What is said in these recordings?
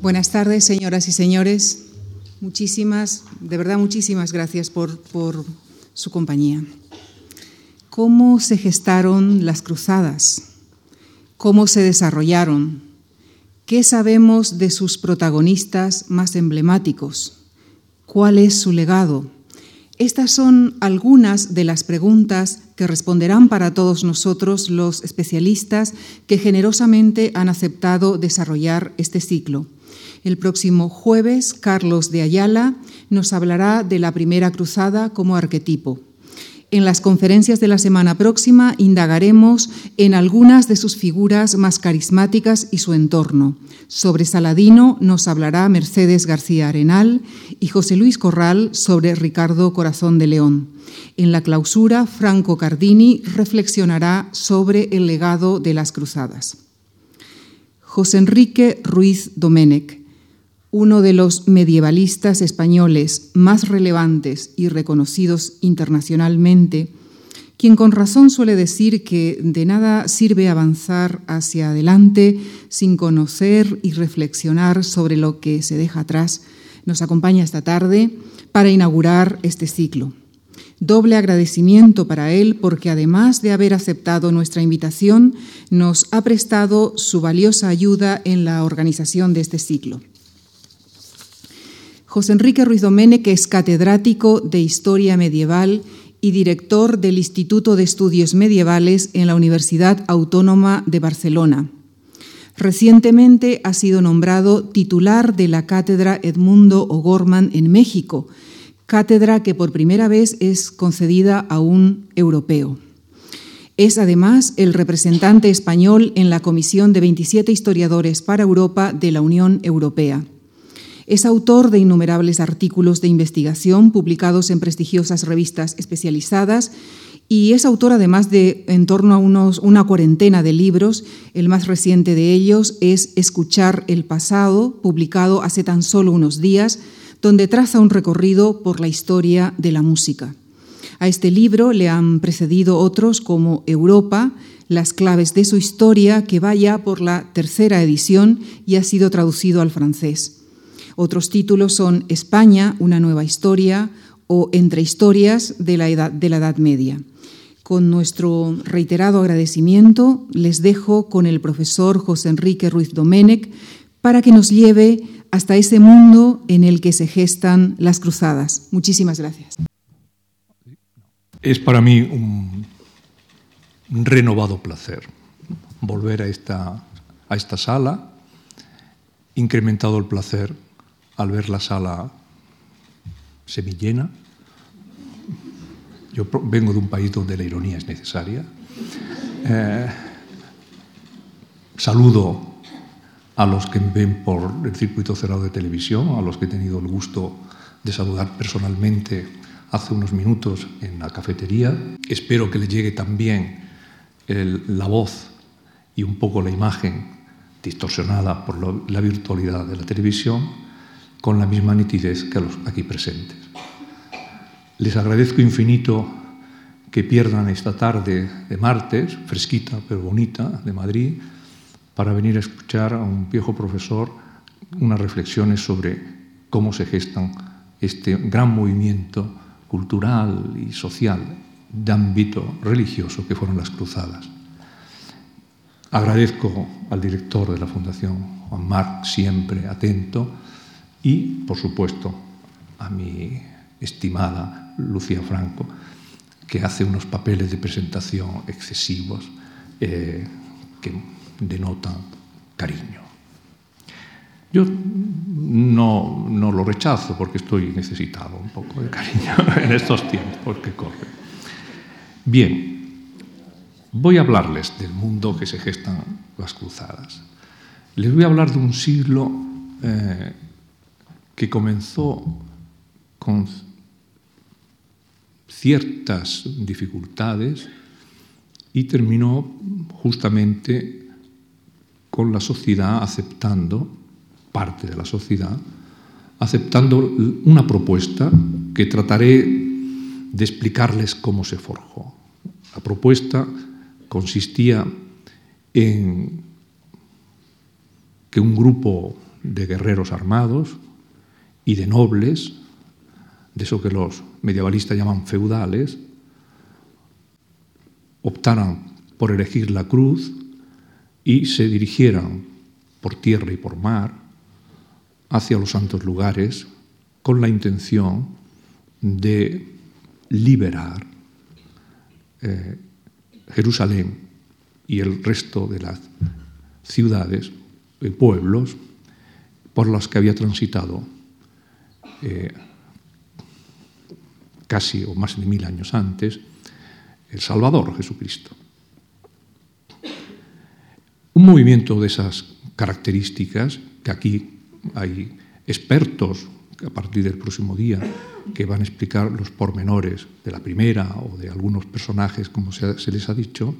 Buenas tardes, señoras y señores. Muchísimas, de verdad, muchísimas gracias por, su compañía. ¿Cómo se gestaron las cruzadas? ¿Cómo se desarrollaron? ¿Qué sabemos de sus protagonistas más emblemáticos? ¿Cuál es su legado? Estas son algunas de las preguntas que responderán para todos nosotros los especialistas que generosamente han aceptado desarrollar este ciclo. El próximo jueves, Carlos de Ayala nos hablará de la primera cruzada como arquetipo. En las conferencias de la semana próxima indagaremos en algunas de sus figuras más carismáticas y su entorno. Sobre Saladino nos hablará Mercedes García Arenal y José Luis Corral sobre Ricardo Corazón de León. En la clausura, Franco Cardini reflexionará sobre el legado de las cruzadas. José Enrique Ruiz Domenech uno de los medievalistas españoles más relevantes y reconocidos internacionalmente, quien con razón suele decir que de nada sirve avanzar hacia adelante sin conocer y reflexionar sobre lo que se deja atrás, nos acompaña esta tarde para inaugurar este ciclo. Doble agradecimiento para él porque además de haber aceptado nuestra invitación, nos ha prestado su valiosa ayuda en la organización de este ciclo. José Enrique Ruiz Domenech es catedrático de Historia Medieval y director del Instituto de Estudios Medievales en la Universidad Autónoma de Barcelona. Recientemente ha sido nombrado titular de la Cátedra Edmundo O'Gorman en México, cátedra que por primera vez es concedida a un europeo. Es además el representante español en la Comisión de 27 Historiadores para Europa de la Unión Europea. Es autor de innumerables artículos de investigación publicados en prestigiosas revistas especializadas y es autor además de en torno a unos, una cuarentena de libros. El más reciente de ellos es Escuchar el pasado, publicado hace tan solo unos días, donde traza un recorrido por la historia de la música. A este libro le han precedido otros como Europa, las claves de su historia, que vaya por la tercera edición y ha sido traducido al francés. Otros títulos son España, una nueva historia o Entre historias de la Edad, de la edad Media. Con nuestro reiterado agradecimiento, les dejo con el profesor José Enrique Ruiz Domenech para que nos lleve hasta ese mundo en el que se gestan las cruzadas. Muchísimas gracias. Es para mí un, renovado placer volver a esta, a esta sala, incrementado el placer al ver la sala semillena. Yo vengo de un país donde la ironía es necesaria. Eh, saludo a los que ven por el circuito cerrado de televisión, a los que he tenido el gusto de saludar personalmente hace unos minutos en la cafetería. Espero que les llegue también la voz y un poco la imagen distorsionada por la virtualidad de la televisión con la misma nitidez que los aquí presentes. Les agradezco infinito que pierdan esta tarde de martes, fresquita pero bonita, de Madrid, para venir a escuchar a un viejo profesor unas reflexiones sobre cómo se gestan este gran movimiento cultural y social de ámbito religioso que fueron las cruzadas. Agradezco al director de la Fundación, Juan Marc, siempre atento, y, por supuesto, a mi estimada Lucía Franco, que hace unos papeles de presentación excesivos eh, que denotan cariño. Yo no, no, lo rechazo porque estoy necesitado un poco de cariño en estos tiempos que corren. Bien, voy a hablarles del mundo que se gestan las cruzadas. Les voy a hablar de un siglo eh, que comenzó con ciertas dificultades y terminó justamente con la sociedad aceptando, parte de la sociedad, aceptando una propuesta que trataré de explicarles cómo se forjó. La propuesta consistía en que un grupo de guerreros armados y de nobles, de eso que los medievalistas llaman feudales, optaran por elegir la cruz y se dirigieran por tierra y por mar hacia los santos lugares con la intención de liberar eh, Jerusalén y el resto de las ciudades y pueblos por los que había transitado eh, casi o más de mil años antes el Salvador Jesucristo. Un movimiento de esas características, que aquí hay expertos a partir del próximo día que van a explicar los pormenores de la primera o de algunos personajes, como se, les ha dicho,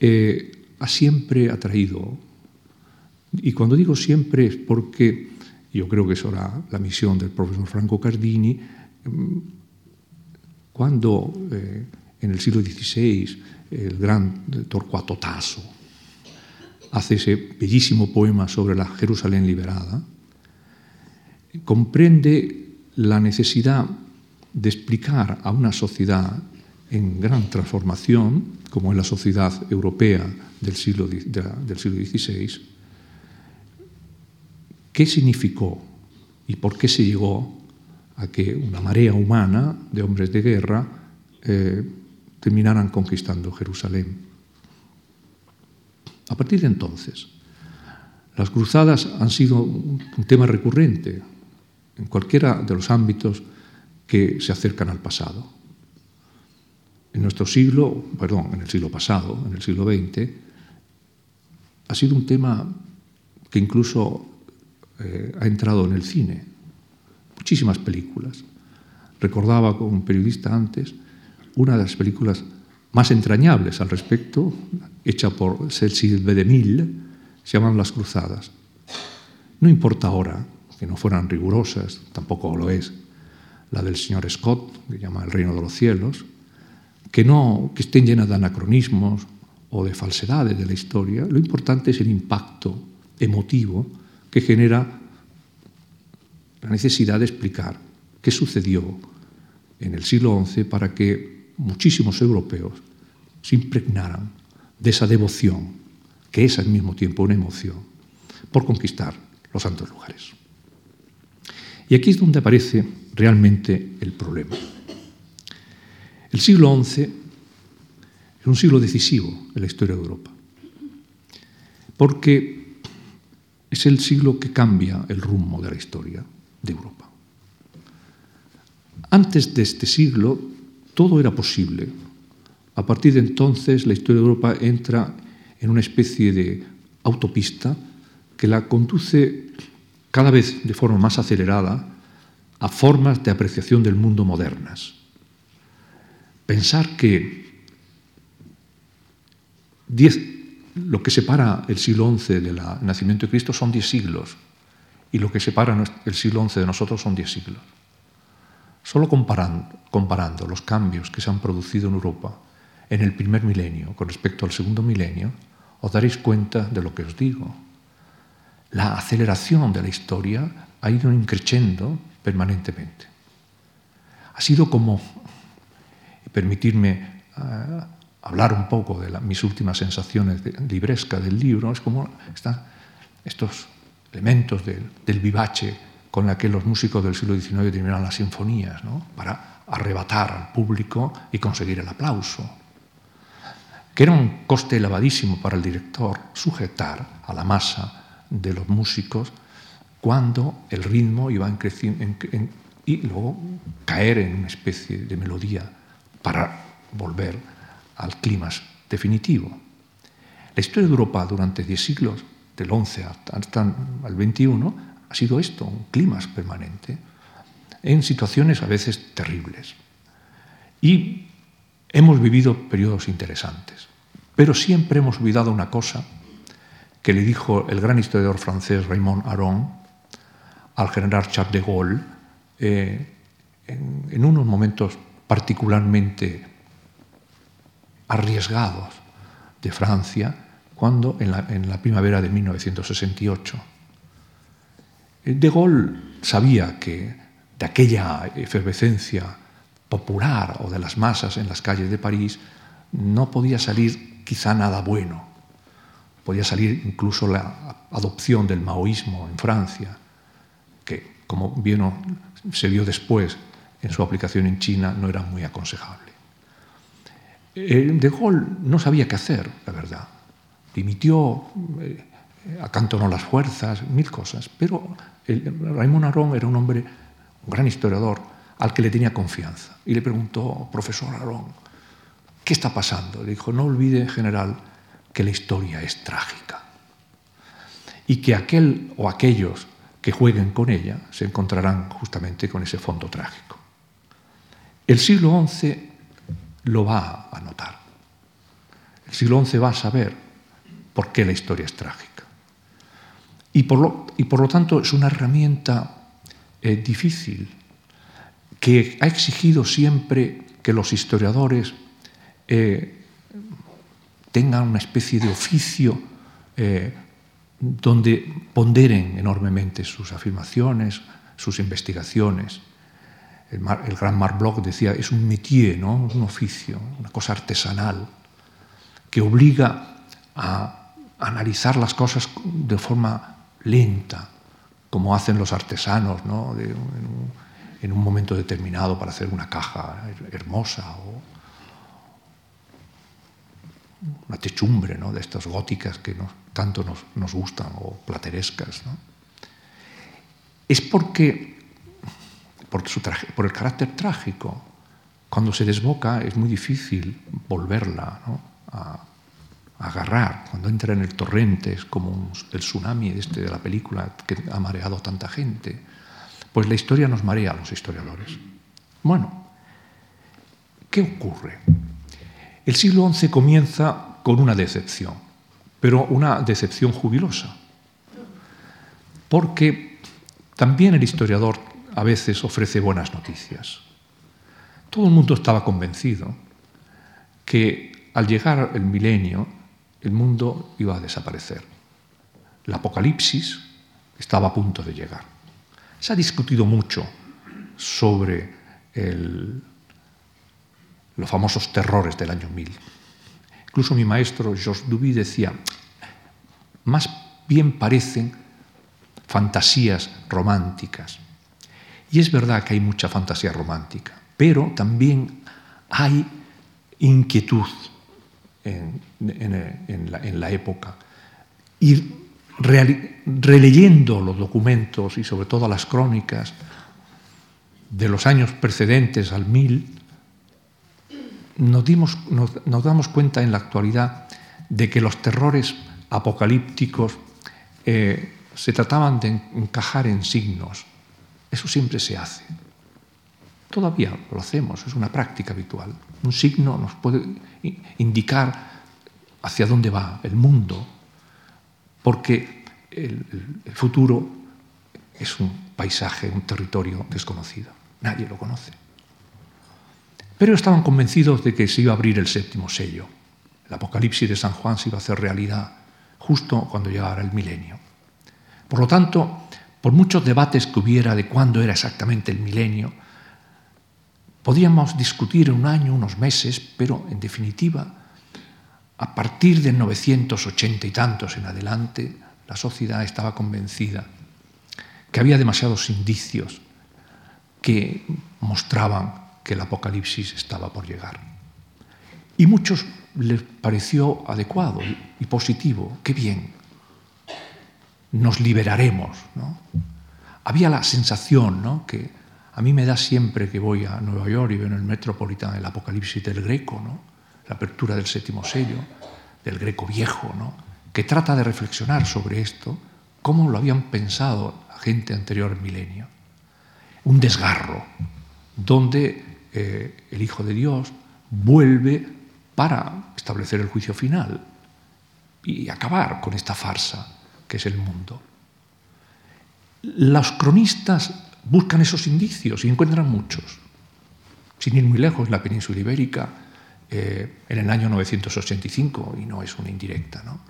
eh, ha siempre atraído, y cuando digo siempre es porque yo creo que eso era la misión del profesor Franco Cardini, cuando eh, en el siglo XVI el gran Torcuato Tasso hace ese bellísimo poema sobre la Jerusalén liberada, comprende la necesidad de explicar a una sociedad en gran transformación, como es la sociedad europea del siglo XVI, qué significó y por qué se llegó a que una marea humana de hombres de guerra eh, terminaran conquistando Jerusalén. A partir de entonces, las cruzadas han sido un tema recurrente en cualquiera de los ámbitos que se acercan al pasado. En nuestro siglo, perdón, en el siglo pasado, en el siglo XX, ha sido un tema que incluso eh, ha entrado en el cine. Muchísimas películas. Recordaba con un periodista antes una de las películas más entrañables al respecto, hecha por Cecil B. DeMille, se llaman Las Cruzadas. No importa ahora que no fueran rigurosas, tampoco lo es, la del señor Scott, que llama El reino de los cielos, que no que estén llenas de anacronismos o de falsedades de la historia, lo importante es el impacto emotivo que genera la necesidad de explicar qué sucedió en el siglo XI para que muchísimos europeos se impregnaran de esa devoción, que es al mismo tiempo una emoción, por conquistar los santos lugares. Y aquí es donde aparece realmente el problema. El siglo XI es un siglo decisivo en la historia de Europa, porque es el siglo que cambia el rumbo de la historia de Europa. Antes de este siglo todo era posible. A partir de entonces la historia de Europa entra en una especie de autopista que la conduce cada vez de forma más acelerada a formas de apreciación del mundo modernas. Pensar que lo que separa el siglo XI del nacimiento de Cristo son diez siglos y lo que separa el siglo XI de nosotros son diez siglos. Solo comparando, los cambios que se han producido en Europa en el primer milenio con respecto al segundo milenio, os daréis cuenta de lo que os digo la aceleración de la historia ha ido increciendo permanentemente. Ha sido como, permitirme uh, hablar un poco de mis últimas sensaciones de, libresca del libro, es como estos elementos del, vivace con la que los músicos del siglo XIX terminaron las sinfonías, ¿no? para arrebatar al público y conseguir el aplauso. Que era un coste elevadísimo para el director sujetar a la masa de los músicos cuando el ritmo iba en en, y luego caer en una especie de melodía para volver al clima definitivo. La historia de Europa durante diez siglos, del 11 hasta el 21, ha sido esto, un clima permanente, en situaciones a veces terribles. Y hemos vivido periodos interesantes, pero siempre hemos olvidado una cosa que le dijo el gran historiador francés Raymond Aron al general Charles de Gaulle eh, en, unos momentos particularmente arriesgados de Francia, cuando en la, primavera de 1968. De Gaulle sabía que de aquella efervescencia popular o de las masas en las calles de París no podía salir quizá nada bueno. Podía salir incluso la adopción del maoísmo en Francia, que, como bien se vio después en su aplicación en China, no era muy aconsejable. Eh, de Gaulle no sabía qué hacer, la verdad. Dimitió, eh, acantonó las fuerzas, mil cosas, pero Raymond Aron era un hombre, un gran historiador, al que le tenía confianza. Y le preguntó, profesor Aron, ¿qué está pasando? Le dijo, no olvide, general, que la historia es trágica y que aquel o aquellos que jueguen con ella se encontrarán justamente con ese fondo trágico. El siglo XI lo va a notar. El siglo XI va a saber por qué la historia es trágica. Y por lo, y por lo tanto es una herramienta eh, difícil que ha exigido siempre que los historiadores eh, tengan una especie de oficio eh, donde ponderen enormemente sus afirmaciones, sus investigaciones. El, gran Marc Bloch decía, es un métier, ¿no? un oficio, una cosa artesanal, que obliga a analizar las cosas de forma lenta, como hacen los artesanos ¿no? en, un, en, un, momento determinado para hacer una caja hermosa o una techumbre ¿no? de estas góticas que tanto nos, nos, gustan o platerescas. ¿no? Es porque, por, su por el carácter trágico, cuando se desboca es muy difícil volverla ¿no? a, a, agarrar. Cuando entra en el torrente es como un, el tsunami este de la película que ha mareado tanta gente. Pues la historia nos marea a los historiadores. Bueno, ¿qué ocurre? El siglo XI comienza con una decepción, pero una decepción jubilosa, porque también el historiador a veces ofrece buenas noticias. Todo el mundo estaba convencido que al llegar el milenio el mundo iba a desaparecer. El apocalipsis estaba a punto de llegar. Se ha discutido mucho sobre los famosos terrores del año 1000. Incluso mi maestro Georges Duby decía, más bien parecen fantasías románticas. Y es verdad que hay mucha fantasía romántica, pero también hay inquietud en, la, época. Y releyendo los documentos y sobre todo las crónicas de los años precedentes al 1000, nos, dimos, nos, nos damos cuenta en la actualidad de que los terrores apocalípticos eh, se trataban de encajar en signos. Eso siempre se hace. Todavía lo hacemos, es una práctica habitual. Un signo nos puede indicar hacia dónde va el mundo, porque el, futuro es un paisaje, un territorio desconocido. Nadie lo conoce. Pero estaban convencidos de que se iba a abrir el séptimo sello. El Apocalipsis de San Juan se iba a hacer realidad justo cuando llegara el milenio. Por lo tanto, por muchos debates que hubiera de cuándo era exactamente el milenio, podíamos discutir un año, unos meses, pero en definitiva, a partir de 980 y tantos en adelante, la sociedad estaba convencida que había demasiados indicios que mostraban que el Apocalipsis estaba por llegar. Y muchos les pareció adecuado y positivo, qué bien, nos liberaremos. ¿no? Había la sensación ¿no? que a mí me da siempre que voy a Nueva York y veo en el Metropolitan el Apocalipsis del Greco, ¿no? la apertura del séptimo sello, del Greco viejo, ¿no? que trata de reflexionar sobre esto, cómo lo habían pensado la gente anterior al milenio. Un desgarro, donde eh, el Hijo de Dios vuelve para establecer el juicio final y acabar con esta farsa que es el mundo. Los cronistas buscan esos indicios y encuentran muchos. Sin ir muy lejos, en la península ibérica, eh, en el año 985, y no es una indirecta, ¿no?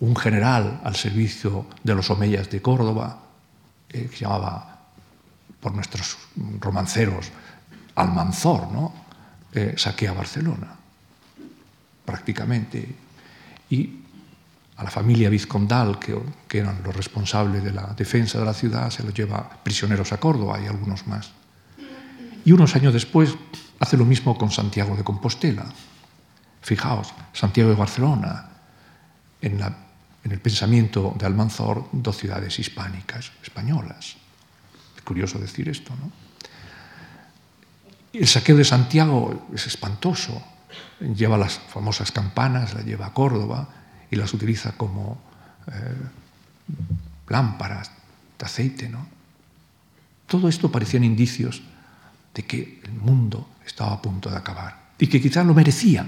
un general al servicio de los omeyas de Córdoba eh, que se llamaba, por nuestros romanceros, Almanzor. Eh, saquea Barcelona, prácticamente. Y a la familia vizcondal, que, eran los responsables de la defensa de la ciudad, se los lleva prisioneros a Córdoba y algunos más. Y unos años después hace lo mismo con Santiago de Compostela. Fijaos, Santiago de Barcelona, en, la, en el pensamiento de Almanzor, dos ciudades hispánicas, españolas. Es curioso decir esto, ¿no? El saqueo de Santiago es espantoso. Lleva las famosas campanas, las lleva a Córdoba y las utiliza como eh, lámparas de aceite. ¿no? Todo esto parecían indicios de que el mundo estaba a punto de acabar y que quizás lo merecía.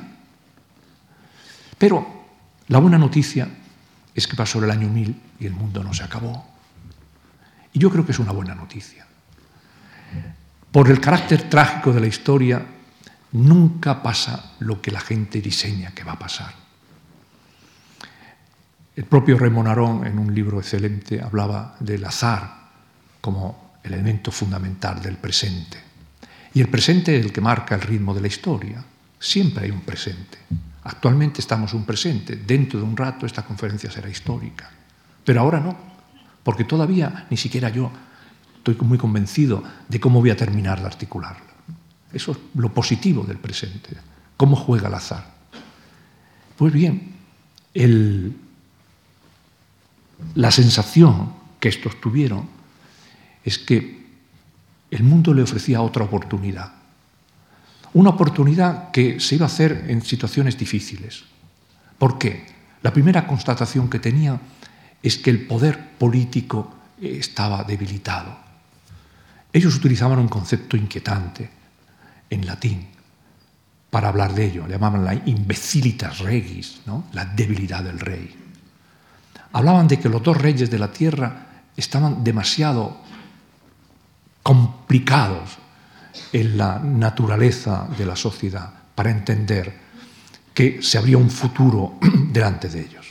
Pero la buena noticia es que pasó el año 1000 y el mundo no se acabó. Y yo creo que es una buena noticia. Por el carácter trágico de la historia, nunca pasa lo que la gente diseña que va a pasar. El propio Raymond Aron, en un libro excelente, hablaba del azar como el elemento fundamental del presente. Y el presente es el que marca el ritmo de la historia. Siempre hay un presente. Actualmente estamos un presente. Dentro de un rato esta conferencia será histórica. Pero ahora no, porque todavía ni siquiera yo estoy muy convencido de cómo voy a terminar de articularla. Eso es lo positivo del presente, cómo juega el azar. Pues bien, el, la sensación que estos tuvieron es que el mundo le ofrecía otra oportunidad. Una oportunidad que se iba a hacer en situaciones difíciles. ¿Por qué? La primera constatación que tenía es que el poder político estaba debilitado. Ellos utilizaban un concepto inquietante en latín para hablar de ello. Le llamaban la imbecilitas regis, la debilidad del rey. Hablaban de que los dos reyes de la tierra estaban demasiado complicados en la naturaleza de la sociedad para entender que se abría un futuro delante de ellos.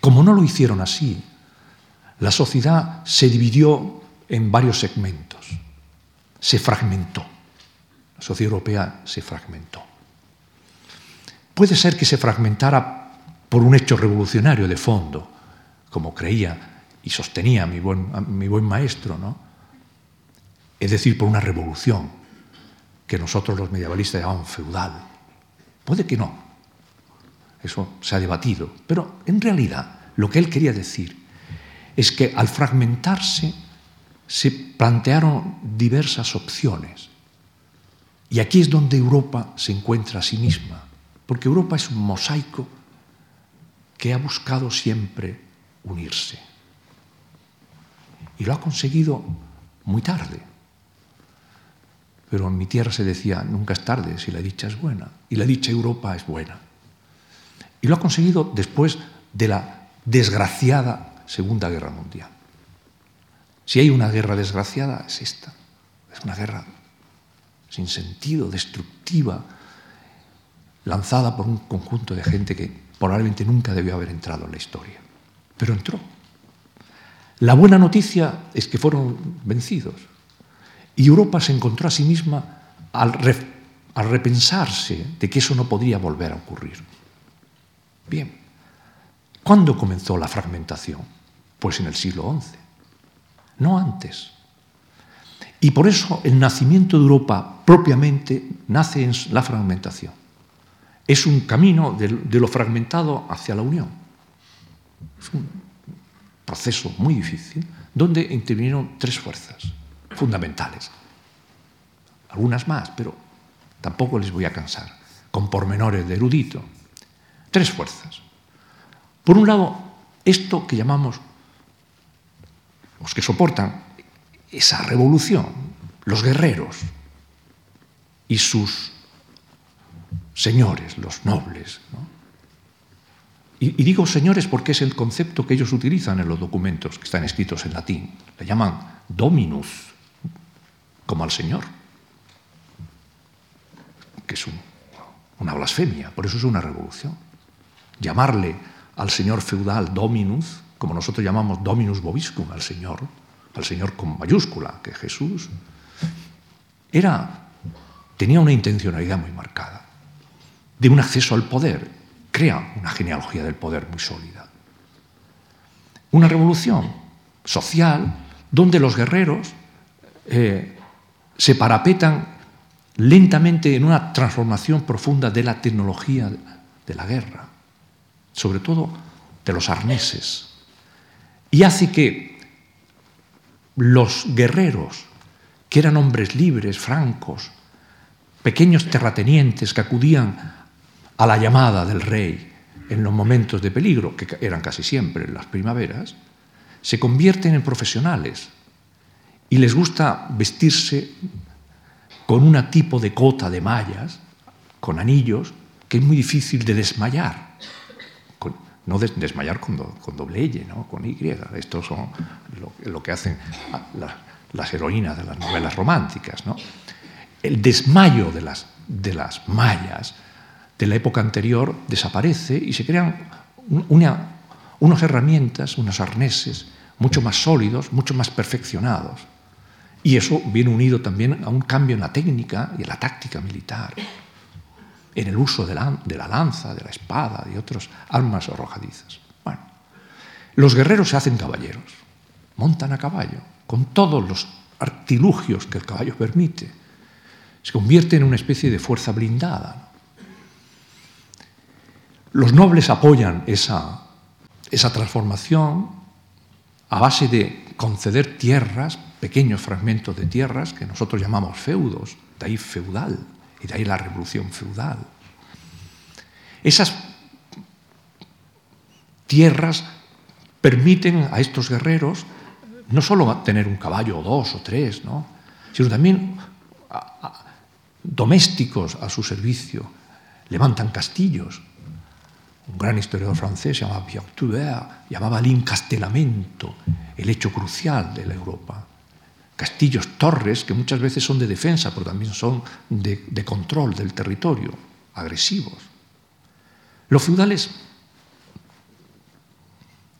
Como no lo hicieron así, la sociedad se dividió en varios segmentos, se fragmentó. La sociedad europea se fragmentó. Puede ser que se fragmentara por un hecho revolucionario de fondo, como creía y sostenía mi buen, maestro, ¿no? es decir, por una revolución que nosotros los medievalistas llamamos feudal. Puede que no, eso se ha debatido, pero en realidad lo que él quería decir es que al fragmentarse se plantearon diversas opciones. Y aquí es donde Europa se encuentra a sí misma, porque Europa es un mosaico que ha buscado siempre unirse y lo ha conseguido muy tarde. Pero en mi tierra se decía, nunca es tarde si la dicha es buena. Y la dicha Europa es buena. Y lo ha conseguido después de la desgraciada Segunda Guerra Mundial. Si hay una guerra desgraciada, es esta. Es una guerra sin sentido, destructiva, lanzada por un conjunto de gente que probablemente nunca debió haber entrado en la historia. Pero entró. La buena noticia es que fueron vencidos. Y Europa se encontró a sí misma al, repensarse de que eso no podría volver a ocurrir. Bien, ¿cuándo comenzó la fragmentación? Pues en el siglo XI, no antes. Y por eso el nacimiento de Europa propiamente nace en la fragmentación. Es un camino de, lo fragmentado hacia la unión. Es un proceso muy difícil, donde intervinieron tres fuerzas fundamentales. Algunas más, pero tampoco les voy a cansar, con pormenores de erudito. Tres fuerzas. Por un lado, esto que llamamos los que soportan esa revolución, los guerreros y sus señores, los nobles, ¿no? Y, digo señores porque es el concepto que ellos utilizan en los documentos que están escritos en latín. Le llaman dominus, como al Señor, que es una blasfemia, por eso es una revolución. Llamarle al señor feudal dominus como nosotros llamamos Dominus Vobiscum, al Señor, al Señor con mayúscula, que Jesús, era, tenía una intencionalidad muy marcada, de un acceso al poder, crea una genealogía del poder muy sólida. Una revolución social donde los guerreros eh, se parapetan lentamente en una transformación profunda de la tecnología de la guerra, sobre todo de los arneses, y hace que los guerreros, que eran hombres libres, francos, pequeños terratenientes que acudían a la llamada del rey en los momentos de peligro, que eran casi siempre en las primaveras, se convierten en profesionales y les gusta vestirse con un tipo de cota de mallas, con anillos, que es muy difícil de desmayar. no desmayar con, doble L, ¿no? con Y. Esto son lo, que hacen las heroínas de las novelas románticas. El desmayo de las, de las mallas de la época anterior desaparece y se crean unas herramientas, unos arneses mucho más sólidos, mucho más perfeccionados. Y eso viene unido también a un cambio en la técnica y en la táctica militar, en el uso de la, lanza, de la espada, de otras armas arrojadizas. Bueno, los guerreros se hacen caballeros, montan a caballo, con todos los artilugios que el caballo permite. Se convierte en una especie de fuerza blindada. Los nobles apoyan esa, esa transformación a base de conceder tierras, pequeños fragmentos de tierras que nosotros llamamos feudos, de ahí feudal, y de ahí la revolución feudal. Esas tierras permiten a estos guerreros no solo tener un caballo o dos o tres, ¿no? sino también domésticos a su servicio, levantan castillos, un gran historiador francés llamaba Pierre Toubert, llamaba el encastelamento el hecho crucial de la Europa. Castillos, torres, que muchas veces son de defensa, pero también son de control del territorio, agresivos. Los feudales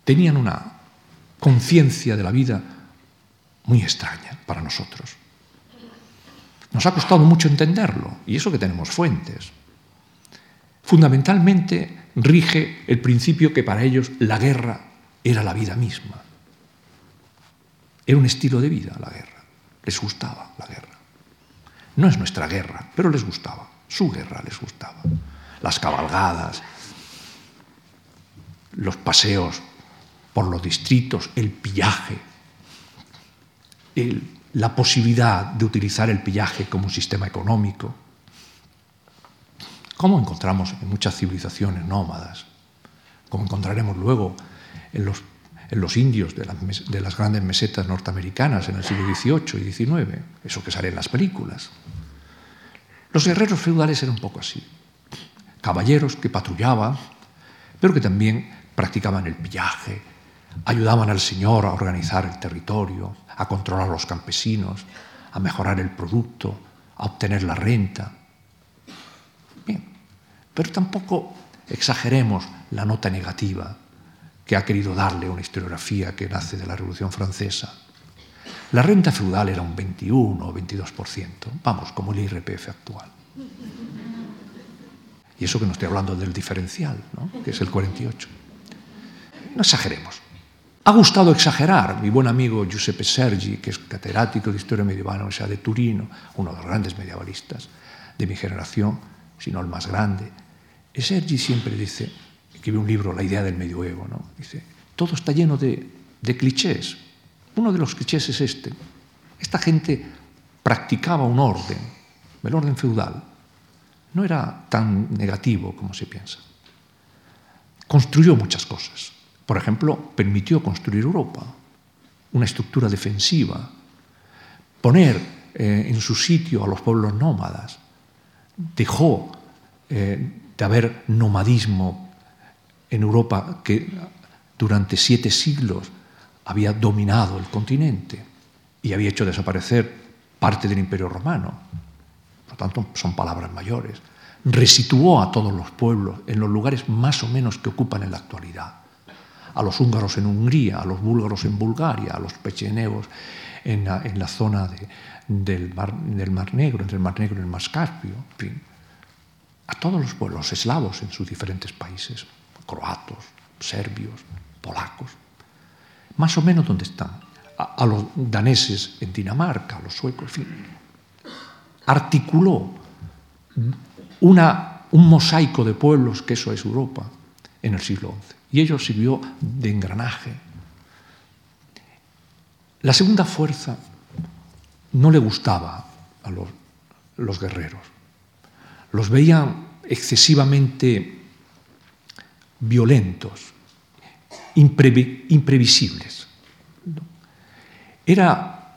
tenían una conciencia de la vida muy extraña para nosotros. Nos ha costado mucho entenderlo, y eso que tenemos fuentes. Fundamentalmente rige el principio que para ellos la guerra era la vida misma. Era un estilo de vida la guerra. Les gustaba la guerra. No es nuestra guerra, pero les gustaba. Su guerra les gustaba. Las cabalgadas, los paseos por los distritos, el pillaje, la posibilidad de utilizar el pillaje como sistema económico, como encontramos en muchas civilizaciones nómadas, como encontraremos luego en los, indios de de las, grandes mesetas norteamericanas en el siglo XVIII y XIX, eso que sale en las películas. Los guerreros feudales eran un poco así, caballeros que patrullaban, pero que también practicaban el pillaje, ayudaban al señor a organizar el territorio, a controlar a los campesinos, a mejorar el producto, a obtener la renta. Pero tampoco exageremos la nota negativa que ha querido darle una historiografía que nace de la Revolución Francesa. La renta feudal era un 21 o 22%, vamos, como el IRPF actual. Y eso que no estoy hablando del diferencial, ¿no? que es el 48. No exageremos. Ha gustado exagerar mi buen amigo Giuseppe Sergi, que es catedrático de historia medieval o sea, de Turino, uno de los grandes medievalistas de mi generación, sino el más grande. Sergi siempre dice, escribe un libro, La idea del medioevo, ¿no? dice, todo está lleno de, de clichés. Uno de los clichés es este. Esta gente practicaba un orden, el orden feudal. No era tan negativo como se piensa. Construyó muchas cosas. Por ejemplo, permitió construir Europa, una estructura defensiva, poner eh, en su sitio a los pueblos nómadas, dejó eh, de haber nomadismo en Europa que durante siete siglos había dominado el continente y había hecho desaparecer parte del imperio romano. Por lo tanto, son palabras mayores. Resituó a todos los pueblos en los lugares más o menos que ocupan en la actualidad. a los húngaros en Hungría, a los búlgaros en Bulgaria, a los pecheneos en la, zona del, mar, del, Mar, Negro, entre el Mar Negro y el Mar Caspio, en fin, a todos los pueblos eslavos en sus diferentes países, croatos, serbios, polacos, más o menos donde están, a, los daneses en Dinamarca, a los suecos, en fin, articuló una, un mosaico de pueblos que eso es Europa en el siglo XI. Y ello sirvió de engranaje. La segunda fuerza no le gustaba a los, los guerreros. Los veían excesivamente violentos, imprevisibles. Era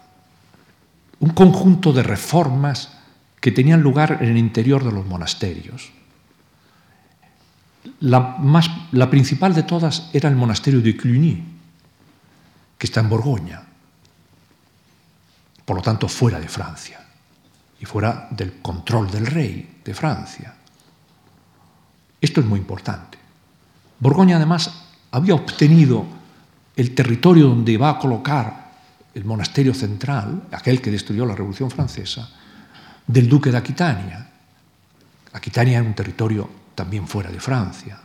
un conjunto de reformas que tenían lugar en el interior de los monasterios. La, más, la principal de todas era el monasterio de Cluny, que está en Borgoña, por lo tanto fuera de Francia y fuera del control del rey de Francia. Esto es muy importante. Borgoña además había obtenido el territorio donde va a colocar el monasterio central, aquel que destruyó la Revolución Francesa, del duque de Aquitania. Aquitania era un territorio también fuera de Francia.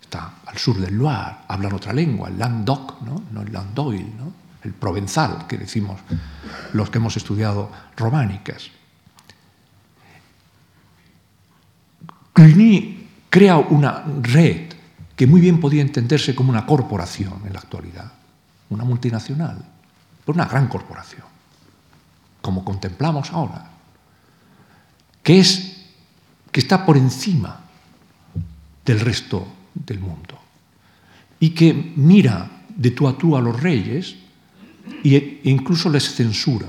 Está al sur del Loire, hablan otra lengua, el Languedoc, ¿no? no el Landoil, ¿no? El provenzal, que decimos los que hemos estudiado románicas. Cluny crea una red que muy bien podía entenderse como una corporación en la actualidad, una multinacional, pero una gran corporación, como contemplamos ahora, que es que está por encima del resto del mundo y que mira de tú a tú a los reyes e incluso les censura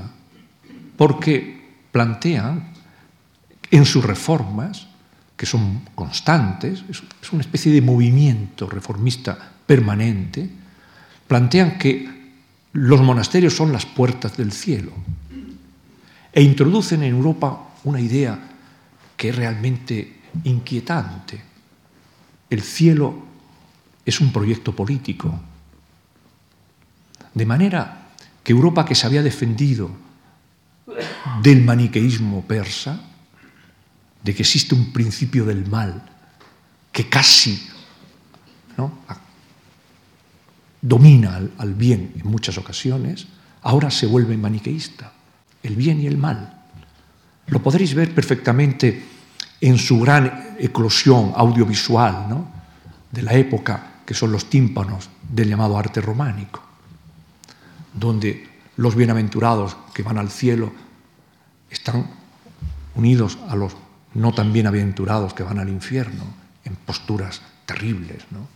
porque plantean en sus reformas que son constantes, es una especie de movimiento reformista permanente, plantean que los monasterios son las puertas del cielo e introducen en Europa una idea que es realmente inquietante. El cielo es un proyecto político. De manera que Europa, que se había defendido del maniqueísmo persa, de que existe un principio del mal que casi domina al, al bien en muchas ocasiones, ahora se vuelve maniqueísta, el bien y el mal. Lo podréis ver perfectamente en su gran eclosión audiovisual ¿no? de la época, que son los tímpanos del llamado arte románico, donde los bienaventurados que van al cielo están unidos a los no tan bienaventurados que van al infierno en posturas terribles. ¿no?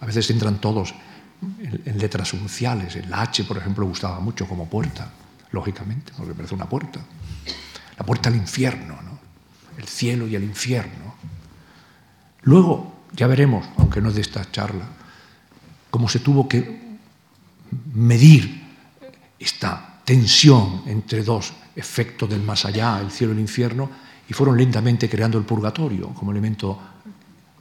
A veces entran todos en, letras unciales. El H, por ejemplo, gustaba mucho como puerta, lógicamente, porque parece una puerta la puerta al infierno, ¿no? el cielo y el infierno. Luego, ya veremos, aunque no es de esta charla, cómo se tuvo que medir esta tensión entre dos efectos del más allá, el cielo y el infierno, y fueron lentamente creando el purgatorio como elemento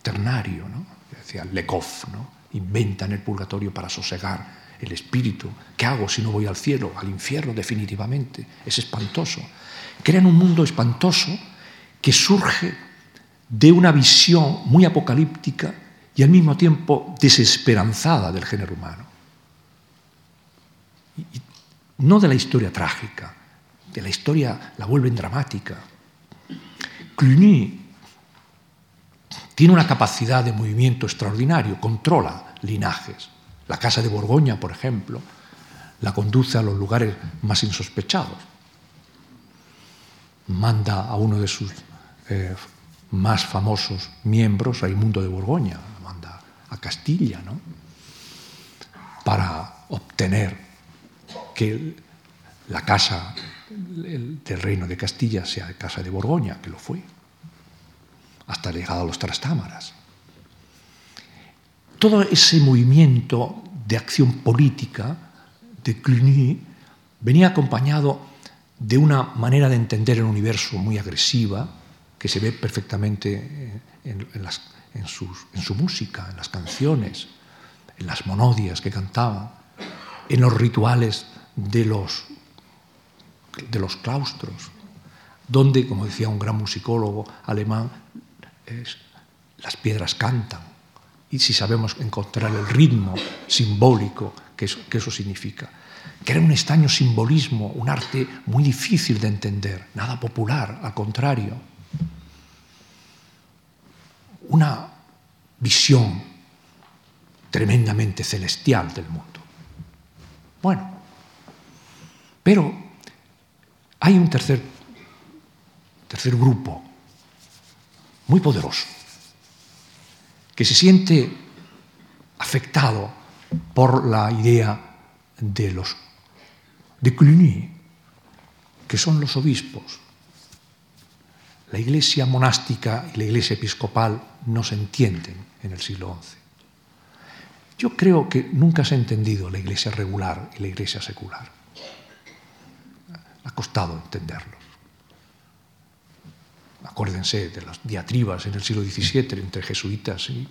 ternario. ¿no? Decía Lekov, ¿no? inventan el purgatorio para sosegar el espíritu. ¿Qué hago si no voy al cielo? Al infierno definitivamente. Es espantoso crean un mundo espantoso que surge de una visión muy apocalíptica y al mismo tiempo desesperanzada del género humano. No de la historia trágica, de la historia la vuelven dramática. Cluny tiene una capacidad de movimiento extraordinario, controla linajes. La casa de Borgoña, por ejemplo, la conduce a los lugares más insospechados manda a uno de sus eh, más famosos miembros, Raimundo de Borgoña, manda a Castilla, ¿no? para obtener que la casa del reino de Castilla sea casa de Borgoña, que lo fue, hasta llegado a los Trastámaras. Todo ese movimiento de acción política de Cluny venía acompañado de una manera de entender el universo muy agresiva, que se ve perfectamente en, su música, en las canciones. en las monodias que cantaban, en los rituales de los, de los claustros, donde, como decía un gran musicólogo alemán, las piedras cantan. Y si sabemos encontrar el ritmo simbólico que que eso significa que era un extraño simbolismo, un arte muy difícil de entender, nada popular, al contrario. Una visión tremendamente celestial del mundo. Bueno, pero hay un tercer, tercer grupo muy poderoso que se siente afectado por la idea de los de Cluny, que son los obispos. La iglesia monástica y la iglesia episcopal no se entienden en el siglo XI. Yo creo que nunca se ha entendido la iglesia regular y la iglesia secular. Ha costado entenderlo. Acuérdense de las diatribas en el siglo XVII entre jesuitas y,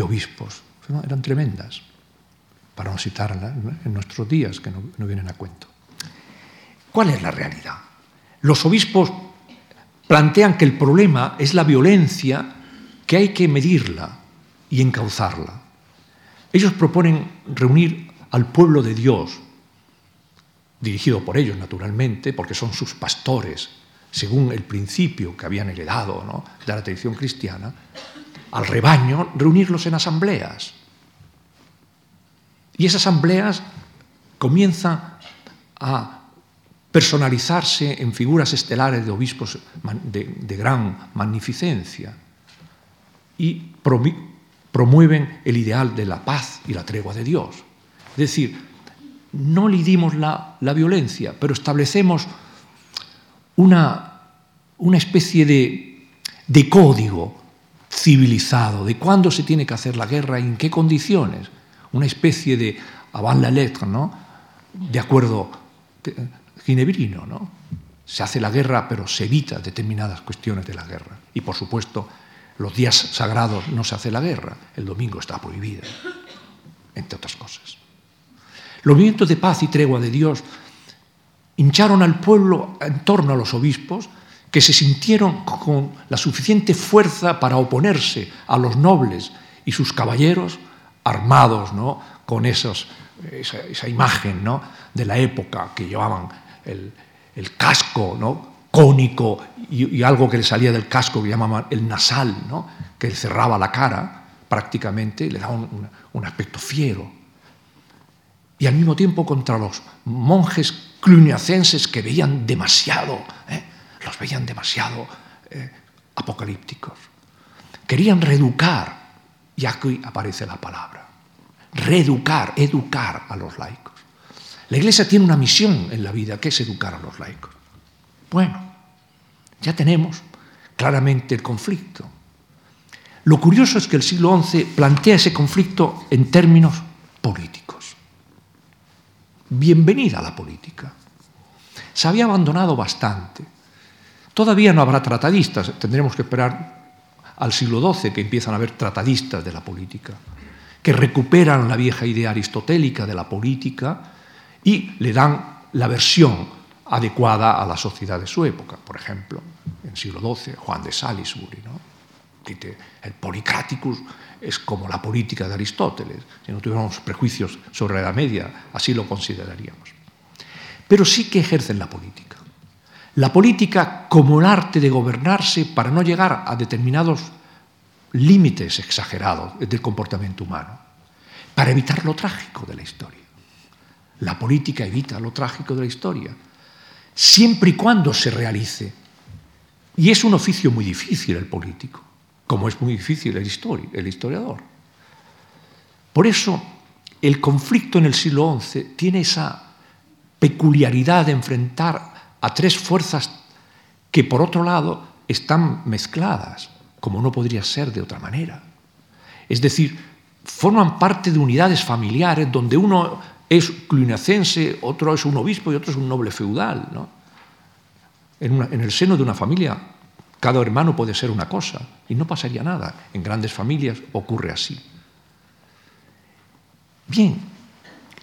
obispos. Eran tremendas para no citarla en nuestros días, que no, vienen a cuento. ¿Cuál es la realidad? Los obispos plantean que el problema es la violencia, que hay que medirla y encauzarla. Ellos proponen reunir al pueblo de Dios, dirigido por ellos naturalmente, porque son sus pastores, según el principio que habían heredado de la tradición cristiana, al rebaño, reunirlos en asambleas y esas asambleas comienzan a personalizarse en figuras estelares de obispos de, gran magnificencia y promueven el ideal de la paz y la tregua de Dios. Es decir, no lidimos la, la violencia, pero establecemos una, una especie de, de código civilizado de cuándo se tiene que hacer la guerra y en qué condiciones una especie de avant la lettre, ¿no? de acuerdo ginebrino. ¿no? Se hace la guerra, pero se evita determinadas cuestiones de la guerra. Y por supuesto, los días sagrados no se hace la guerra, el domingo está prohibido, entre otras cosas. Los movimientos de paz y tregua de Dios hincharon al pueblo en torno a los obispos, que se sintieron con la suficiente fuerza para oponerse a los nobles y sus caballeros armados ¿no? con esa, imagen ¿no? de la época que llevaban el, casco ¿no? cónico y, algo que le salía del casco que llamaban el nasal, que cerraba la cara prácticamente y le daba un, aspecto fiero. Y al mismo tiempo contra los monjes cluniacenses que veían demasiado, ¿eh? los veían demasiado eh, apocalípticos. Querían reeducar y aquí aparece la palabra. Reeducar, educar a los laicos. La Iglesia tiene una misión en la vida, que es educar a los laicos. Bueno, ya tenemos claramente el conflicto. Lo curioso es que el siglo XI plantea ese conflicto en términos políticos. Bienvenida a la política. Se había abandonado bastante. Todavía no habrá tratadistas, tendremos que esperar al siglo XII que empiezan a haber tratadistas de la política, que recuperan la vieja idea aristotélica de la política y le dan la versión adecuada a la sociedad de su época. Por ejemplo, en el siglo XII, Juan de Salisbury, ¿no? el Policraticus es como la política de Aristóteles. Si no tuviéramos prejuicios sobre la Media, así lo consideraríamos. Pero sí que ejercen la política. La política como el arte de gobernarse para no llegar a determinados límites exagerados del comportamiento humano, para evitar lo trágico de la historia. La política evita lo trágico de la historia, siempre y cuando se realice. Y es un oficio muy difícil el político, como es muy difícil el, el historiador. Por eso, el conflicto en el siglo XI tiene esa peculiaridad de enfrentar a tres fuerzas que por otro lado están mezcladas, como no podría ser de otra manera. Es decir, forman parte de unidades familiares donde uno es cluniacense, otro es un obispo y otro es un noble feudal. En, en el seno de una familia, cada hermano puede ser una cosa y no pasaría nada. En grandes familias ocurre así. Bien,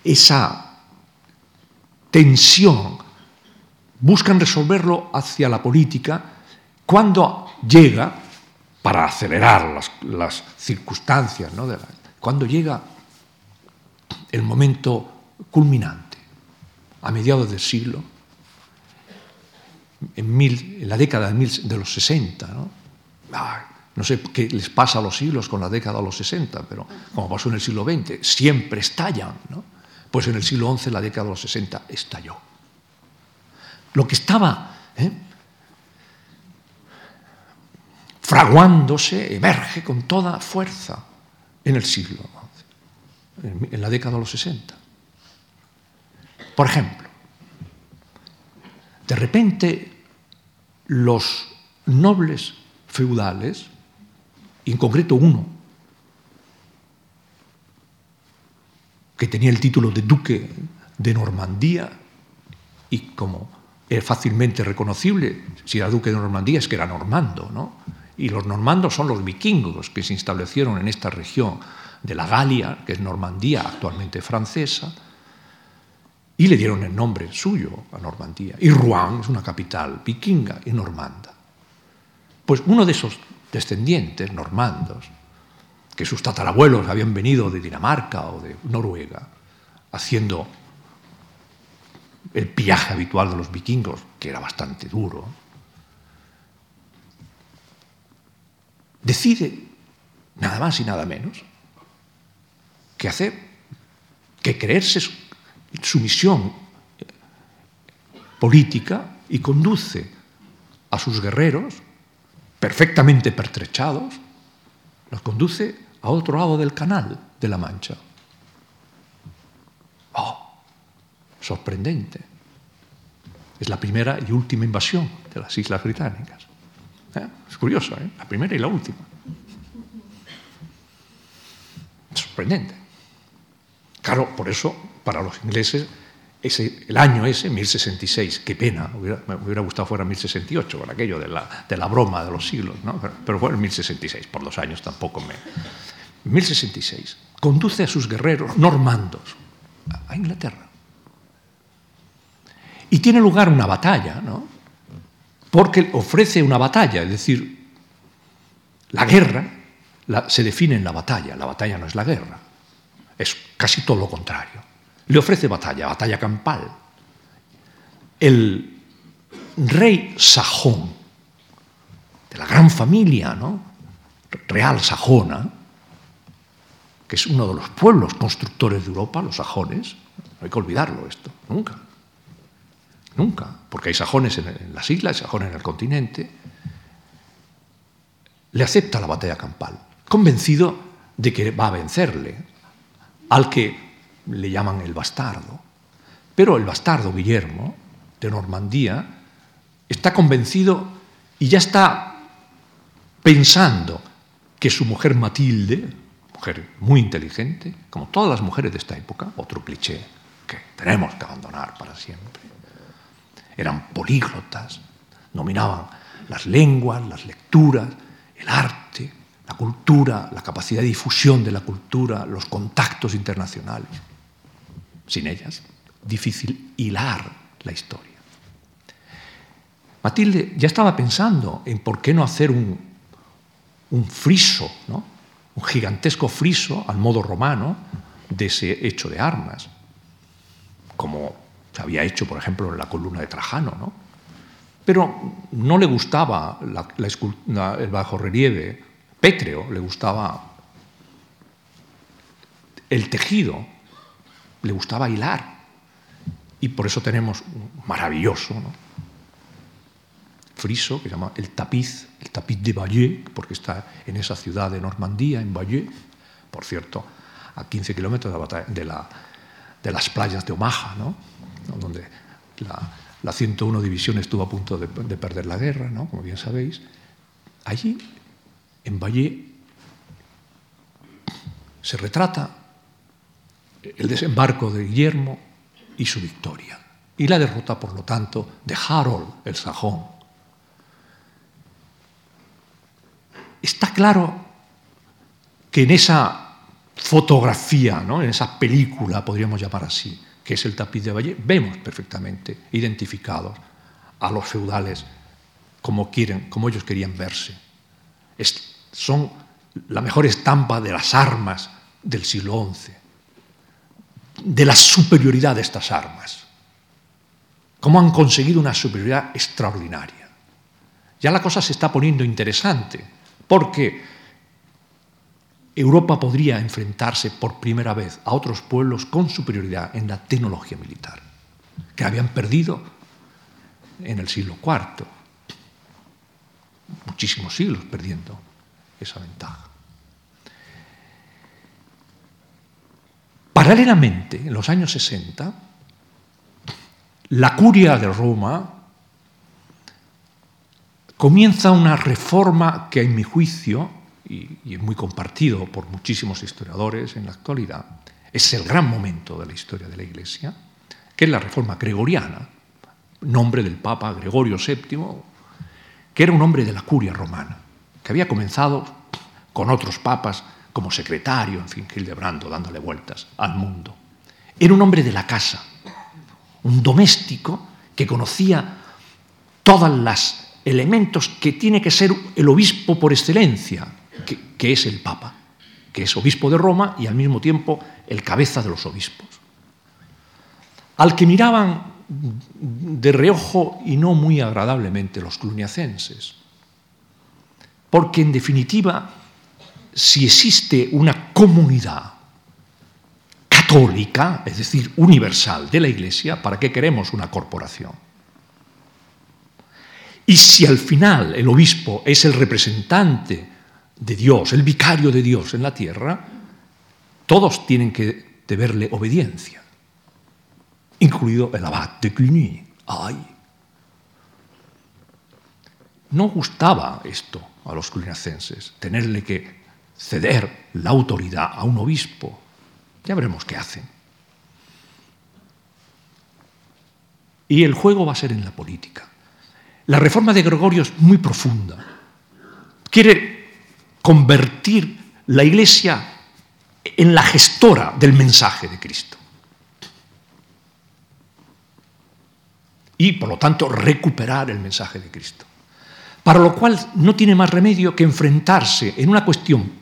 esa tensión buscan resolverlo hacia la política cuando llega, para acelerar las, circunstancias, cuando llega el momento culminante, a mediados del siglo, en, la década de, los 60, ¿no? no sé qué les pasa a los siglos con la década de los 60, pero como pasó en el siglo XX, siempre estallan. ¿no? Pues en el siglo XI la década de los 60 estalló. Lo que estaba ¿eh? fraguándose emerge con toda fuerza en el siglo XI, en la década de los 60. Por ejemplo, de repente los nobles feudales, en concreto uno, que tenía el título de duque de Normandía y como es fácilmente reconocible, si era duque de Normandía es que era normando, ¿no? Y los normandos son los vikingos que se establecieron en esta región de la Galia, que es Normandía, actualmente francesa, y le dieron el nombre suyo a Normandía. Y Rouen es una capital vikinga y normanda. Pues uno de esos descendientes normandos, que sus tatarabuelos habían venido de Dinamarca o de Noruega, haciendo el viaje habitual de los vikingos, que era bastante duro, decide nada más y nada menos que hacer, que creerse su misión política y conduce a sus guerreros, perfectamente pertrechados, los conduce a otro lado del canal de la Mancha. ¡Oh! Sorprendente. Es la primera y última invasión de las Islas Británicas. ¿Eh? Es curioso, ¿eh? La primera y la última. Sorprendente. Claro, por eso para los ingleses ese, el año ese, 1066, qué pena, me hubiera gustado fuera 1068, con aquello de la, de la broma de los siglos, ¿no? pero, en 1066, por dos años tampoco me... 1066, conduce a sus guerreros normandos a Inglaterra. Y tiene lugar una batalla, ¿no? Porque ofrece una batalla, es decir, la guerra se define en la batalla, la batalla no es la guerra, es casi todo lo contrario le ofrece batalla, batalla campal. El rey sajón, de la gran familia ¿no? real sajona, que es uno de los pueblos constructores de Europa, los sajones, no hay que olvidarlo esto, nunca, nunca, porque hay sajones en, las islas, hay sajones en el continente, le acepta la batalla campal, convencido de que va a vencerle, al que le llaman el bastardo. Pero el bastardo Guillermo de Normandía está convencido y ya está pensando que su mujer Matilde, mujer muy inteligente, como todas las mujeres de esta época, otro cliché que tenemos que abandonar para siempre, eran políglotas, dominaban las lenguas, las lecturas, el arte, la cultura, la capacidad de difusión de la cultura, los contactos internacionales sin ellas, difícil hilar la historia. Matilde ya estaba pensando en por qué no hacer un, un friso, ¿no? un gigantesco friso al modo romano de ese hecho de armas, como se había hecho, por ejemplo, en la columna de Trajano. ¿no? Pero no le gustaba el bajo relieve pétreo, le gustaba el tejido le gustaba hilar. Y por eso tenemos un maravilloso friso que se llama el tapiz, el tapiz de Bayeux, porque está en esa ciudad de Normandía, en Bayeux, por cierto, a 15 kilómetros de, de, las playas de Omaha, ¿no? donde la, 101 División estuvo a punto de, perder la guerra, ¿no? como bien sabéis. Allí, en Bayeux, se retrata el desembarco de Guillermo y su victoria, y la derrota, por lo tanto, de Harold el sajón. Está claro que en esa fotografía, ¿no? en esa película, podríamos llamar así, que es el tapiz de Valle, vemos perfectamente identificados a los feudales como, quieren, como ellos querían verse. son la mejor estampa de las armas del siglo XI, de la superioridad de estas armas. Cómo han conseguido una superioridad extraordinaria. Ya la cosa se está poniendo interesante, porque Europa podría enfrentarse por primera vez a otros pueblos con superioridad en la tecnología militar, que habían perdido en el siglo IV, muchísimos siglos perdiendo esa ventaja. Paralelamente, en los años 60, la curia de Roma comienza una reforma que, en mi juicio, y, es muy compartido por muchísimos historiadores en la actualidad, es el gran momento de la historia de la Iglesia, que es la reforma gregoriana, nombre del Papa Gregorio VII, que era un hombre de la curia romana, que había comenzado con otros papas como secretario, en fin, Hildebrando, dándole vueltas al mundo. Era un hombre de la casa, un doméstico que conocía todos los elementos que tiene que ser el obispo por excelencia, que, es el Papa, que es obispo de Roma y al mismo tiempo el cabeza de los obispos, al que miraban de reojo y no muy agradablemente los cluniacenses, porque en definitiva, si existe una comunidad católica, es decir, universal de la Iglesia, ¿para qué queremos una corporación? Y si al final el obispo es el representante de Dios, el vicario de Dios en la tierra, todos tienen que deberle obediencia, incluido el abad de Cluny. ¡Ay! No gustaba esto a los clunacenses, tenerle que ceder la autoridad a un obispo. Ya veremos qué hacen. Y el juego va a ser en la política. La reforma de Gregorio es muy profunda. Quiere convertir la Iglesia en la gestora del mensaje de Cristo. Y, por lo tanto, recuperar el mensaje de Cristo. Para lo cual no tiene más remedio que enfrentarse en una cuestión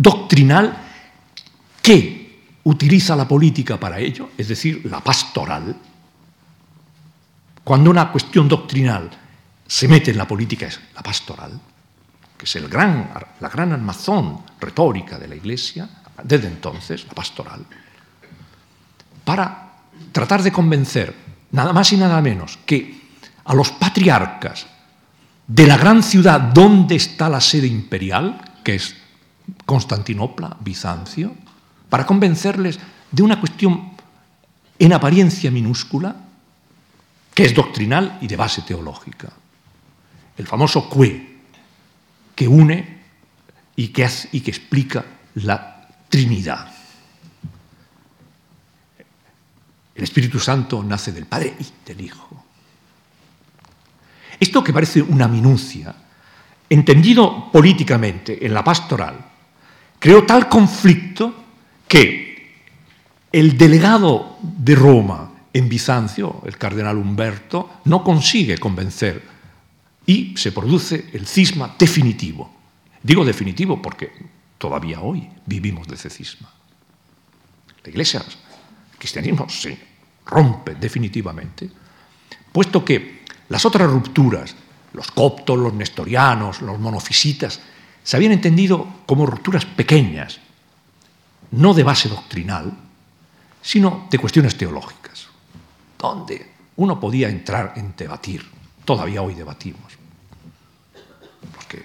doctrinal que utiliza la política para ello, es decir, la pastoral. Cuando una cuestión doctrinal se mete en la política es la pastoral que es el gran, la gran armazón retórica de la Iglesia, desde entonces, la pastoral, para tratar de convencer, nada más y nada menos, que a los patriarcas de la gran ciudad donde está la sede imperial, que es Constantinopla, Bizancio, para convencerles de una cuestión en apariencia minúscula, que es doctrinal y de base teológica. El famoso cue, que une y que, y que explica la Trinidad. El Espíritu Santo nace del Padre y del Hijo. Esto que parece una minucia, entendido políticamente en la pastoral, creó tal conflicto que el delegado de Roma en Bizancio, el cardenal Humberto, no consigue convencer y se produce el cisma definitivo. Digo definitivo porque todavía hoy vivimos de ese cisma. La iglesia, el cristianismo se rompe definitivamente, puesto que las otras rupturas, los coptos, los nestorianos, los monofisitas, se habían entendido como rupturas pequeñas, no de base doctrinal, sino de cuestiones teológicas, donde uno podía entrar en debatir Todavía hoy debatimos. Los que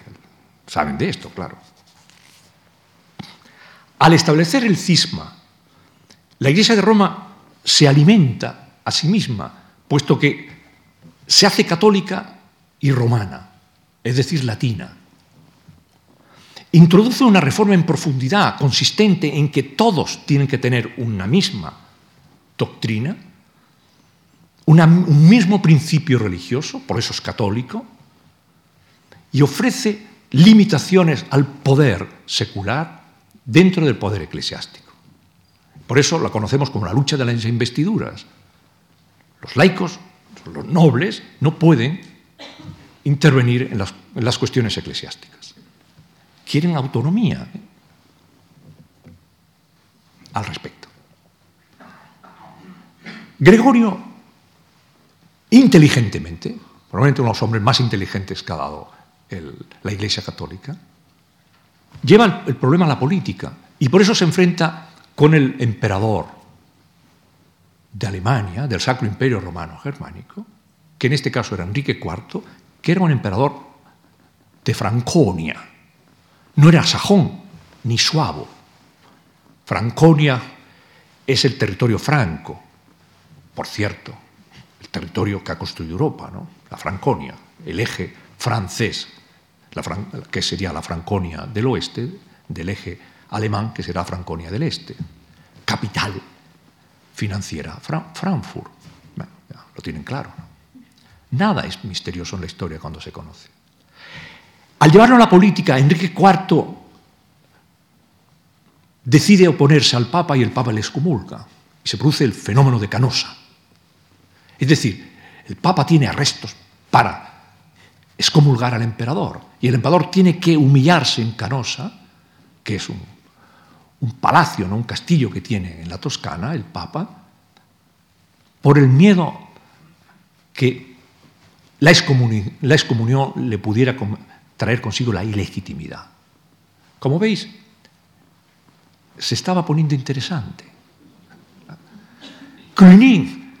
saben de esto, claro. Al establecer el cisma, la Iglesia de Roma se alimenta a sí misma, puesto que se hace católica y romana, es decir, latina. Introduce una reforma en profundidad consistente en que todos tienen que tener una misma doctrina, un mismo principio religioso, por eso es católico, y ofrece limitaciones al poder secular dentro del poder eclesiástico. Por eso la conocemos como la lucha de las investiduras. Los laicos, los nobles, no pueden intervenir en las, cuestiones eclesiásticas. Quieren autonomía al respecto. Gregorio, inteligentemente, probablemente uno de los hombres más inteligentes que ha dado la Iglesia Católica, lleva el problema a la política y por eso se enfrenta con el emperador de Alemania, del Sacro Imperio Romano Germánico, que en este caso era Enrique IV, que era un emperador de Franconia. No era sajón ni suavo. Franconia es el territorio franco, por cierto, el territorio que ha construido Europa, ¿no? la Franconia, el eje francés, que sería la Franconia del oeste, del eje alemán, que será Franconia del este. Capital financiera, Frankfurt. lo tienen claro. Nada es misterioso en la historia cuando se conoce. Al llevarlo a la política, Enrique IV decide oponerse al Papa y el Papa le excomulga. Y se produce el fenómeno de Canosa. Es decir, el Papa tiene arrestos para excomulgar al emperador. Y el emperador tiene que humillarse en Canosa, que es un, palacio, ¿no? un castillo que tiene en la Toscana, el Papa, por el miedo que la excomunión, le pudiera traer consigo la ilegitimidad. Como veis, se estaba poniendo interesante. Cluny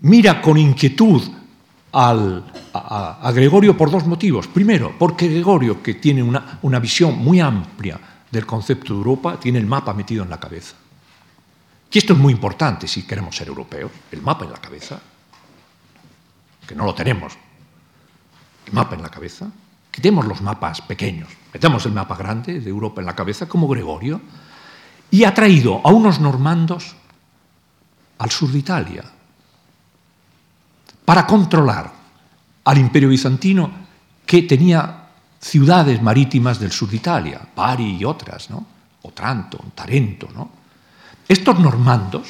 mira con inquietud a, Gregorio por dos motivos. Primero, porque Gregorio, que tiene una, una visión muy amplia del concepto de Europa, tiene el mapa metido en la cabeza. Y esto es muy importante si queremos ser europeos, el mapa en la cabeza, que no lo tenemos, el mapa en la cabeza. Quitemos los mapas pequeños, metemos el mapa grande de Europa en la cabeza como Gregorio, y ha traído a unos normandos al sur de Italia, para controlar al imperio bizantino que tenía ciudades marítimas del sur de Italia, Bari y otras, ¿no? Otranto, Tarento. ¿no? Estos normandos,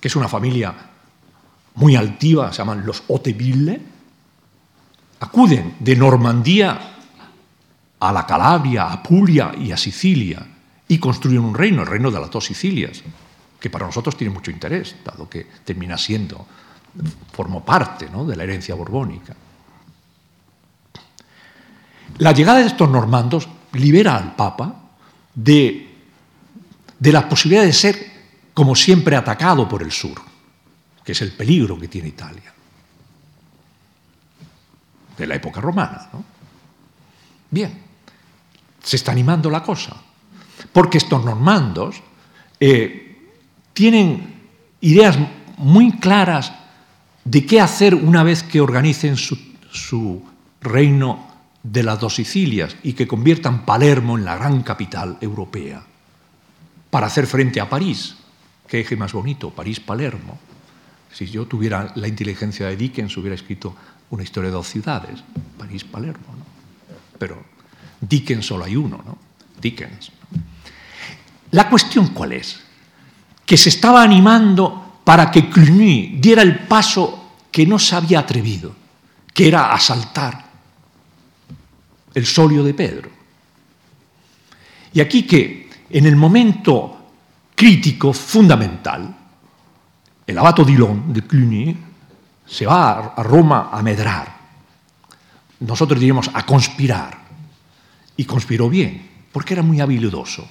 que es una familia muy altiva, se llaman los Oteville, acuden de Normandía a la Calabria, a Puglia y a Sicilia y construyen un reino, el reino de las dos Sicilias, que para nosotros tiene mucho interés, dado que termina siendo formó parte de la herencia borbónica. La llegada de estos normandos libera al Papa de, de la posibilidad de ser, como siempre, atacado por el sur, que es el peligro que tiene Italia, de la época romana. Bien, se está animando la cosa, porque estos normandos eh, tienen ideas muy claras de qué hacer una vez que organicen su, reino de las dos Sicilias y que conviertan Palermo en la gran capital europea, para hacer frente a París. Qué eje más bonito, París-Palermo. Si yo tuviera la inteligencia de Dickens, hubiera escrito una historia de dos ciudades, París-Palermo. Pero Dickens solo hay uno, ¿no? Dickens. La cuestión cuál es? Que se estaba animando para que Cluny diera el paso que no se había atrevido, que era asaltar el solio de Pedro. Y aquí que en el momento crítico, fundamental, el abato Dillon de Cluny se va a Roma a medrar. Nosotros diríamos a conspirar. Y conspiró bien, porque era muy habilidoso.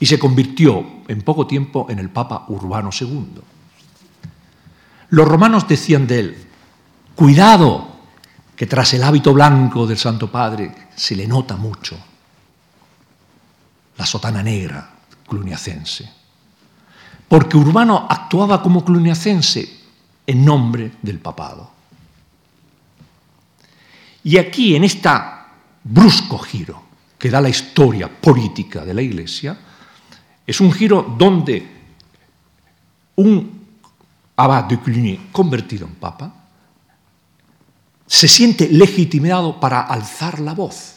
Y se convirtió en poco tiempo en el Papa Urbano II. Los romanos decían de él, cuidado, que tras el hábito blanco del Santo Padre se le nota mucho la sotana negra cluniacense. Porque Urbano actuaba como cluniacense en nombre del papado. Y aquí, en este brusco giro que da la historia política de la Iglesia, es un giro donde un abad de Cluny convertido en papa, se siente legitimado para alzar la voz,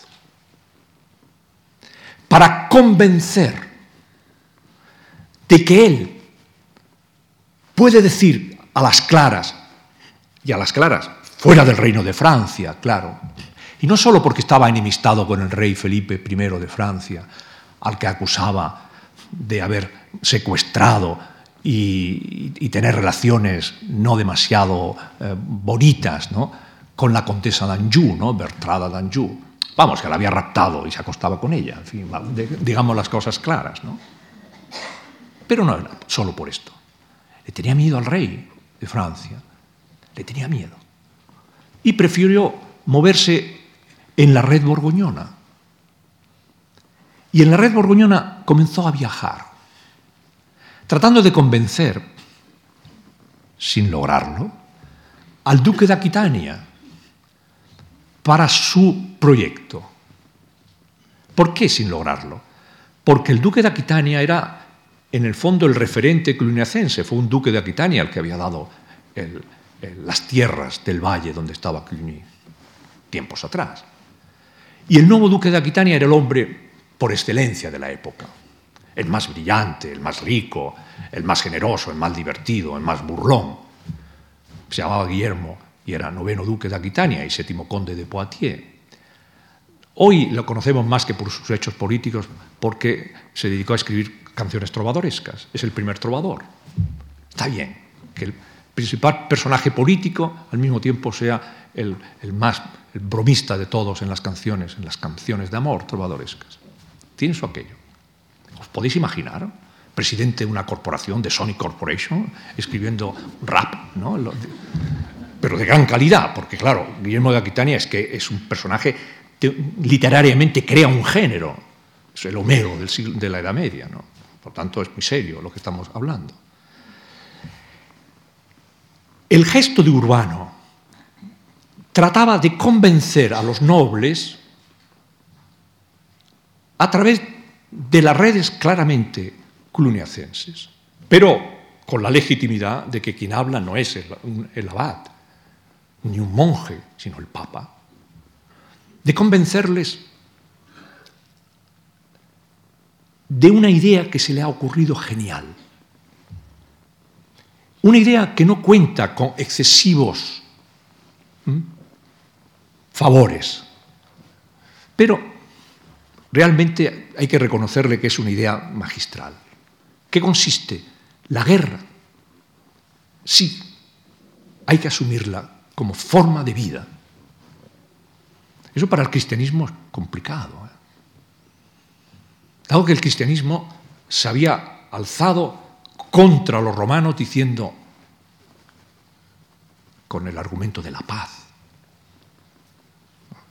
para convencer de que él puede decir a las claras, y a las claras, fuera del reino de Francia, claro, y no solo porque estaba enemistado con el rey Felipe I de Francia, al que acusaba de haber secuestrado y, tener relaciones no demasiado eh, bonitas ¿no? con la contesa d'Anjou, ¿no? Bertrada d'Anjou. Vamos, que la había raptado y se acostaba con ella, en fin, digamos las cosas claras. ¿no? Pero no era solo por esto. Le tenía miedo al rey de Francia, le tenía miedo. Y prefirió moverse en la red borgoñona. Y en la red borgoñona comenzó a viajar tratando de convencer, sin lograrlo, al duque de Aquitania para su proyecto. ¿Por qué sin lograrlo? Porque el duque de Aquitania era, en el fondo, el referente cluniacense. Fue un duque de Aquitania el que había dado las tierras del valle donde estaba Cluny tiempos atrás. Y el nuevo duque de Aquitania era el hombre por excelencia de la época el más brillante, el más rico, el más generoso, el más divertido, el más burlón. Se llamaba Guillermo y era noveno duque de Aquitania y séptimo conde de Poitiers. Hoy lo conocemos más que por sus hechos políticos porque se dedicó a escribir canciones trovadorescas. Es el primer trovador. Está bien que el principal personaje político al mismo tiempo sea el, más bromista de todos en las canciones, en las canciones de amor trovadorescas. Tiene su aquello. ¿Os podéis imaginar? Presidente de una corporación, de Sony Corporation, escribiendo rap, ¿no? pero de gran calidad, porque claro, Guillermo de Aquitania es que es un personaje que literariamente crea un género, es el Homero del siglo, de la Edad Media, ¿no? Por tanto es muy serio lo que estamos hablando. El gesto de Urbano trataba de convencer a los nobles a través de las redes claramente cluniacenses, pero con la legitimidad de que quien habla no es el, abad, ni un monje, sino el papa, de convencerles de una idea que se le ha ocurrido genial, una idea que no cuenta con excesivos favores, pero Realmente hay que reconocerle que es una idea magistral. ¿Qué consiste? La guerra. Sí, hay que asumirla como forma de vida. Eso para el cristianismo es complicado. Dado que el cristianismo se había alzado contra los romanos diciendo, con el argumento de la paz,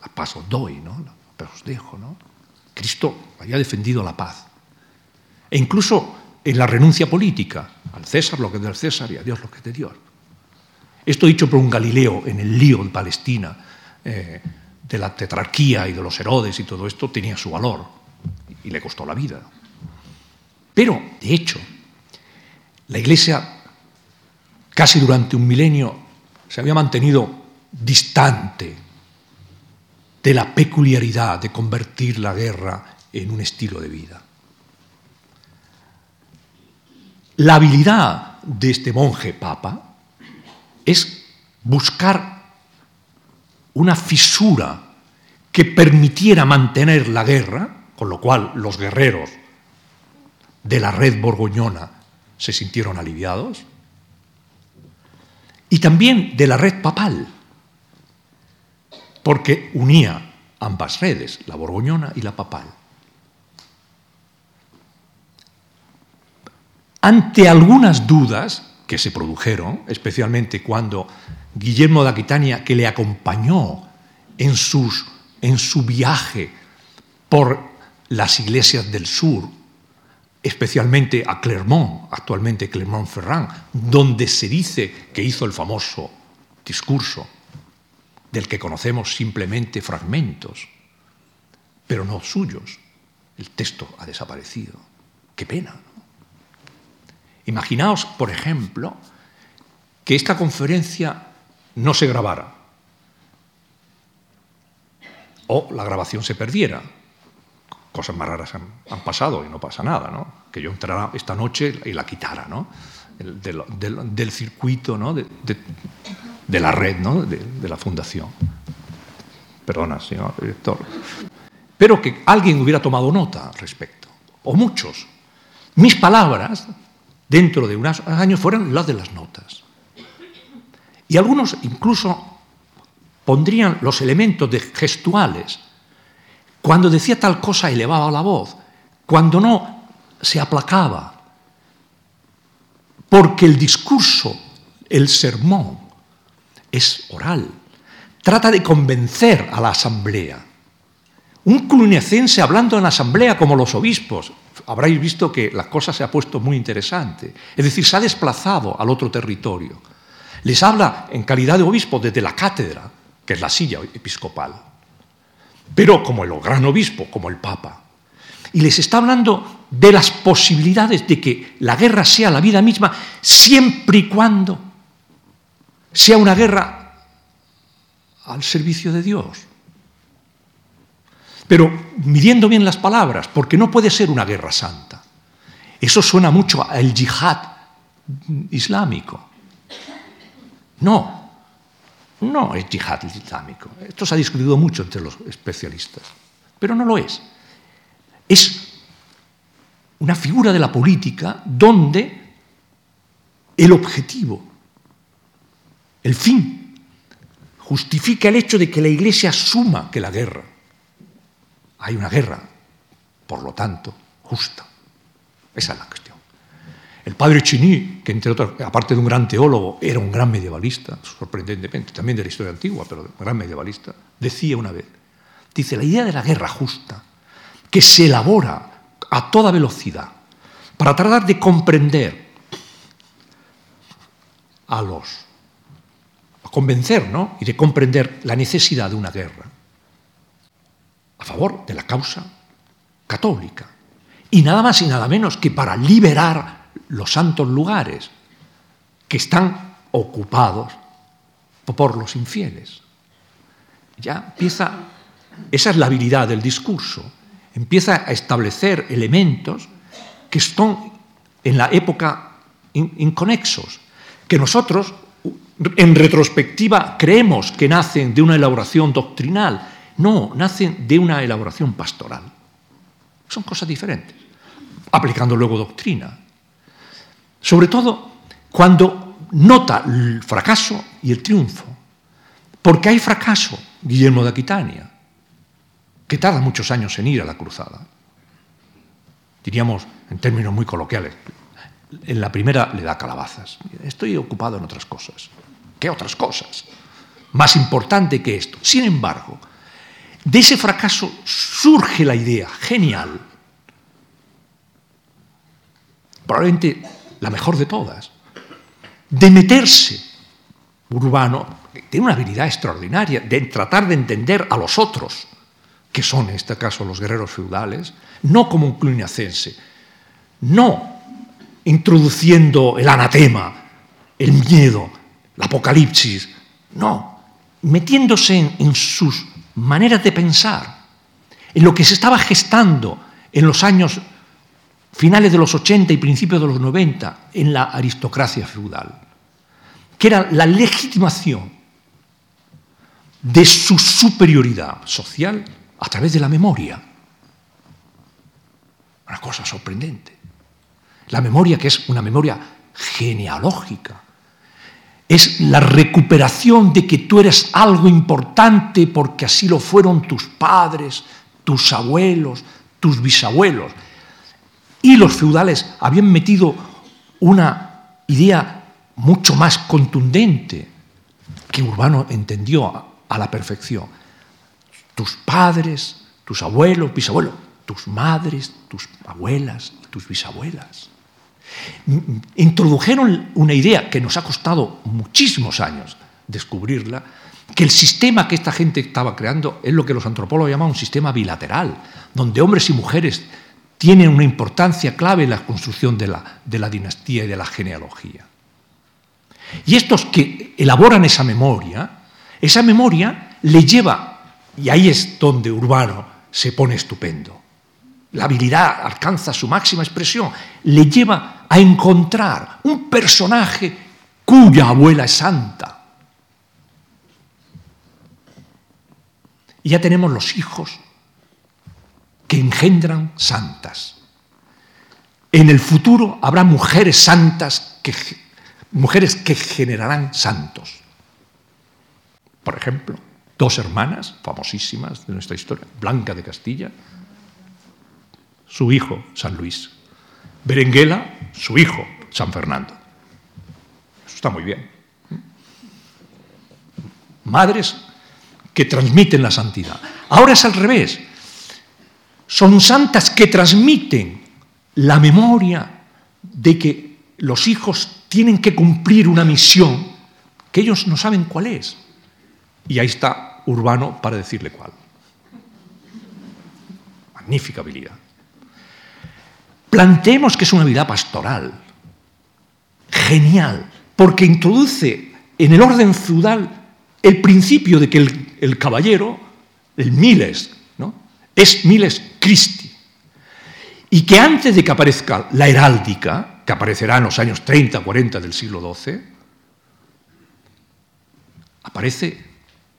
la paz os doy, ¿no? paz os dejo, ¿no? Cristo había defendido la paz. E incluso en la renuncia política, al César lo que es del César y a Dios lo que es de Dios. Esto dicho por un Galileo en el lío de Palestina, eh, de la tetrarquía y de los Herodes y todo esto, tenía su valor y le costó la vida. Pero, de hecho, la Iglesia casi durante un milenio se había mantenido distante de la peculiaridad de convertir la guerra en un estilo de vida. La habilidad de este monje papa es buscar una fisura que permitiera mantener la guerra, con lo cual los guerreros de la red borgoñona se sintieron aliviados, y también de la red papal porque unía ambas redes, la borgoñona y la papal. Ante algunas dudas que se produjeron, especialmente cuando Guillermo de Aquitania, que le acompañó en, sus, en su viaje por las iglesias del sur, especialmente a Clermont, actualmente Clermont-Ferrand, donde se dice que hizo el famoso discurso del que conocemos simplemente fragmentos, pero no suyos. El texto ha desaparecido. Qué pena. Imaginaos, por ejemplo, que esta conferencia no se grabara o la grabación se perdiera, cosas más raras han, pasado y no pasa nada, ¿no? Que yo entrara esta noche y la quitara, ¿no? del, circuito, ¿no? De, la red, ¿no? De, la fundación. Perdona, señor director. Pero que alguien hubiera tomado nota al respecto, o muchos. Mis palabras, dentro de unos años, fueran las de las notas. Y algunos incluso pondrían los elementos gestuales cuando decía tal cosa elevaba la voz, cuando no se aplacaba, porque el discurso, el sermón, es oral, trata de convencer a la asamblea. Un cluniacense hablando en la asamblea como los obispos, habréis visto que la cosa se ha puesto muy interesante, es decir, se ha desplazado al otro territorio. Les habla en calidad de obispo desde la cátedra, que es la silla episcopal pero como el gran obispo, como el papa. Y les está hablando de las posibilidades de que la guerra sea la vida misma, siempre y cuando sea una guerra al servicio de Dios. Pero midiendo bien las palabras, porque no puede ser una guerra santa. Eso suena mucho al yihad islámico. No, no es yihad islámico. Esto se ha discutido mucho entre los especialistas, pero no lo es. Es una figura de la política donde el objetivo, el fin, justifica el hecho de que la Iglesia asuma que la guerra, hay una guerra, por lo tanto, justa. Esa es la cuestión. El padre Chini, que entre otras, aparte de un gran teólogo, era un gran medievalista, sorprendentemente, también de la historia antigua, pero un gran medievalista, decía una vez, dice, la idea de la guerra justa, que se elabora a toda velocidad para tratar de comprender a los, a convencer, ¿no? Y de comprender la necesidad de una guerra a favor de la causa católica. Y nada más y nada menos que para liberar los santos lugares que están ocupados por los infieles. Ya empieza, esa es la habilidad del discurso, empieza a establecer elementos que están en la época inconexos, que nosotros en retrospectiva creemos que nacen de una elaboración doctrinal, no, nacen de una elaboración pastoral. Son cosas diferentes, aplicando luego doctrina. Sobre todo cuando nota el fracaso y el triunfo. Porque hay fracaso, Guillermo de Aquitania, que tarda muchos años en ir a la cruzada. Diríamos, en términos muy coloquiales, en la primera le da calabazas. Estoy ocupado en otras cosas. ¿Qué otras cosas? Más importante que esto. Sin embargo, de ese fracaso surge la idea genial, probablemente la mejor de todas, de meterse. Urbano tiene una habilidad extraordinaria de tratar de entender a los otros, que son en este caso los guerreros feudales, no como un cluniacense, no introduciendo el anatema, el miedo, el apocalipsis, no, metiéndose en, en sus maneras de pensar, en lo que se estaba gestando en los años finales de los 80 y principios de los 90 en la aristocracia feudal, que era la legitimación de su superioridad social a través de la memoria. Una cosa sorprendente. La memoria que es una memoria genealógica. Es la recuperación de que tú eres algo importante porque así lo fueron tus padres, tus abuelos, tus bisabuelos y los feudales habían metido una idea mucho más contundente que Urbano entendió a la perfección. Tus padres, tus abuelos, bisabuelos, tus madres, tus abuelas, tus bisabuelas. Introdujeron una idea que nos ha costado muchísimos años descubrirla, que el sistema que esta gente estaba creando es lo que los antropólogos llaman un sistema bilateral, donde hombres y mujeres tienen una importancia clave en la construcción de la, de la dinastía y de la genealogía. Y estos que elaboran esa memoria, esa memoria le lleva, y ahí es donde Urbano se pone estupendo, la habilidad alcanza su máxima expresión, le lleva a encontrar un personaje cuya abuela es santa. Y ya tenemos los hijos que engendran santas. En el futuro habrá mujeres santas, mujeres que generarán santos. Por ejemplo, dos hermanas famosísimas de nuestra historia, Blanca de Castilla, su hijo San Luis, Berenguela, su hijo San Fernando. Eso está muy bien. Madres que transmiten la santidad. Ahora es al revés. Son santas que transmiten la memoria de que los hijos tienen que cumplir una misión que ellos no saben cuál es. Y ahí está Urbano para decirle cuál. Magnífica habilidad. Planteemos que es una vida pastoral, genial, porque introduce en el orden feudal el principio de que el, caballero, el miles. Es miles Christi, y que antes de que aparezca la heráldica, que aparecerá en los años 30, 40 del siglo XII, aparece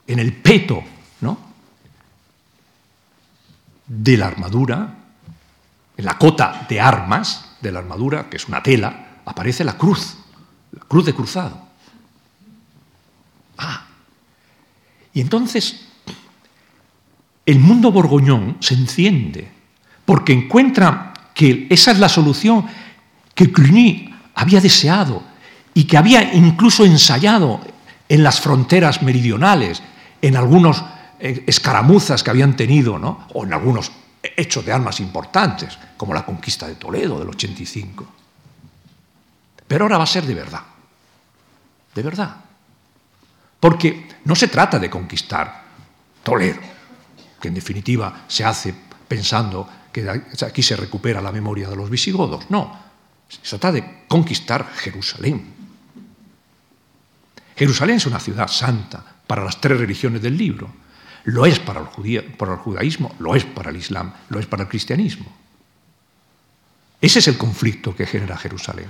en el peto ¿no? de la armadura, en la cota de armas de la armadura, que es una tela, aparece la cruz, la cruz de cruzado. Ah, y entonces el mundo borgoñón se enciende porque encuentra que esa es la solución que Cluny había deseado y que había incluso ensayado en las fronteras meridionales, en algunos eh, escaramuzas que habían tenido, o en algunos hechos de armas importantes, como la conquista de Toledo del 85. Pero ahora va a ser de verdad, de verdad. Porque no se trata de conquistar Toledo, que en definitiva se hace pensando que aquí se recupera la memoria de los visigodos. No, se trata de conquistar Jerusalén. Jerusalén es una ciudad santa para las tres religiones del libro. Lo es para el, para el judaísmo, lo es para el islam, lo es para el cristianismo. Ese es el conflicto que genera Jerusalén.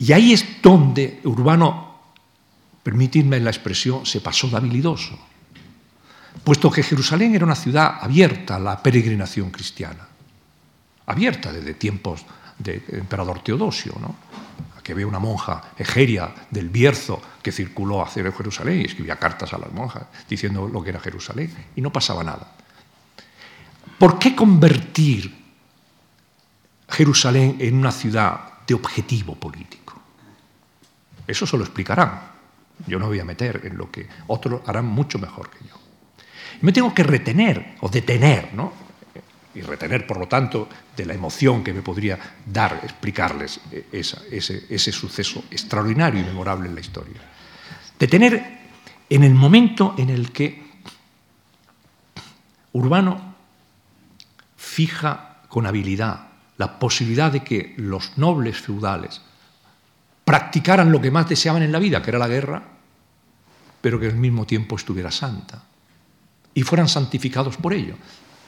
Y ahí es donde Urbano permitidme la expresión, se pasó de habilidoso, puesto que Jerusalén era una ciudad abierta a la peregrinación cristiana, abierta desde tiempos del emperador Teodosio, ¿no? que ve una monja egeria del Bierzo que circuló hacia Jerusalén y escribía cartas a las monjas diciendo lo que era Jerusalén y no pasaba nada. ¿Por qué convertir Jerusalén en una ciudad de objetivo político? Eso se lo explicarán. Yo no voy a meter en lo que otros harán mucho mejor que yo. Me tengo que retener o detener, ¿no? Y retener, por lo tanto, de la emoción que me podría dar explicarles ese, ese suceso extraordinario y memorable en la historia. Detener en el momento en el que Urbano fija con habilidad la posibilidad de que los nobles feudales practicaran lo que más deseaban en la vida, que era la guerra, pero que al mismo tiempo estuviera santa. Y fueran santificados por ello.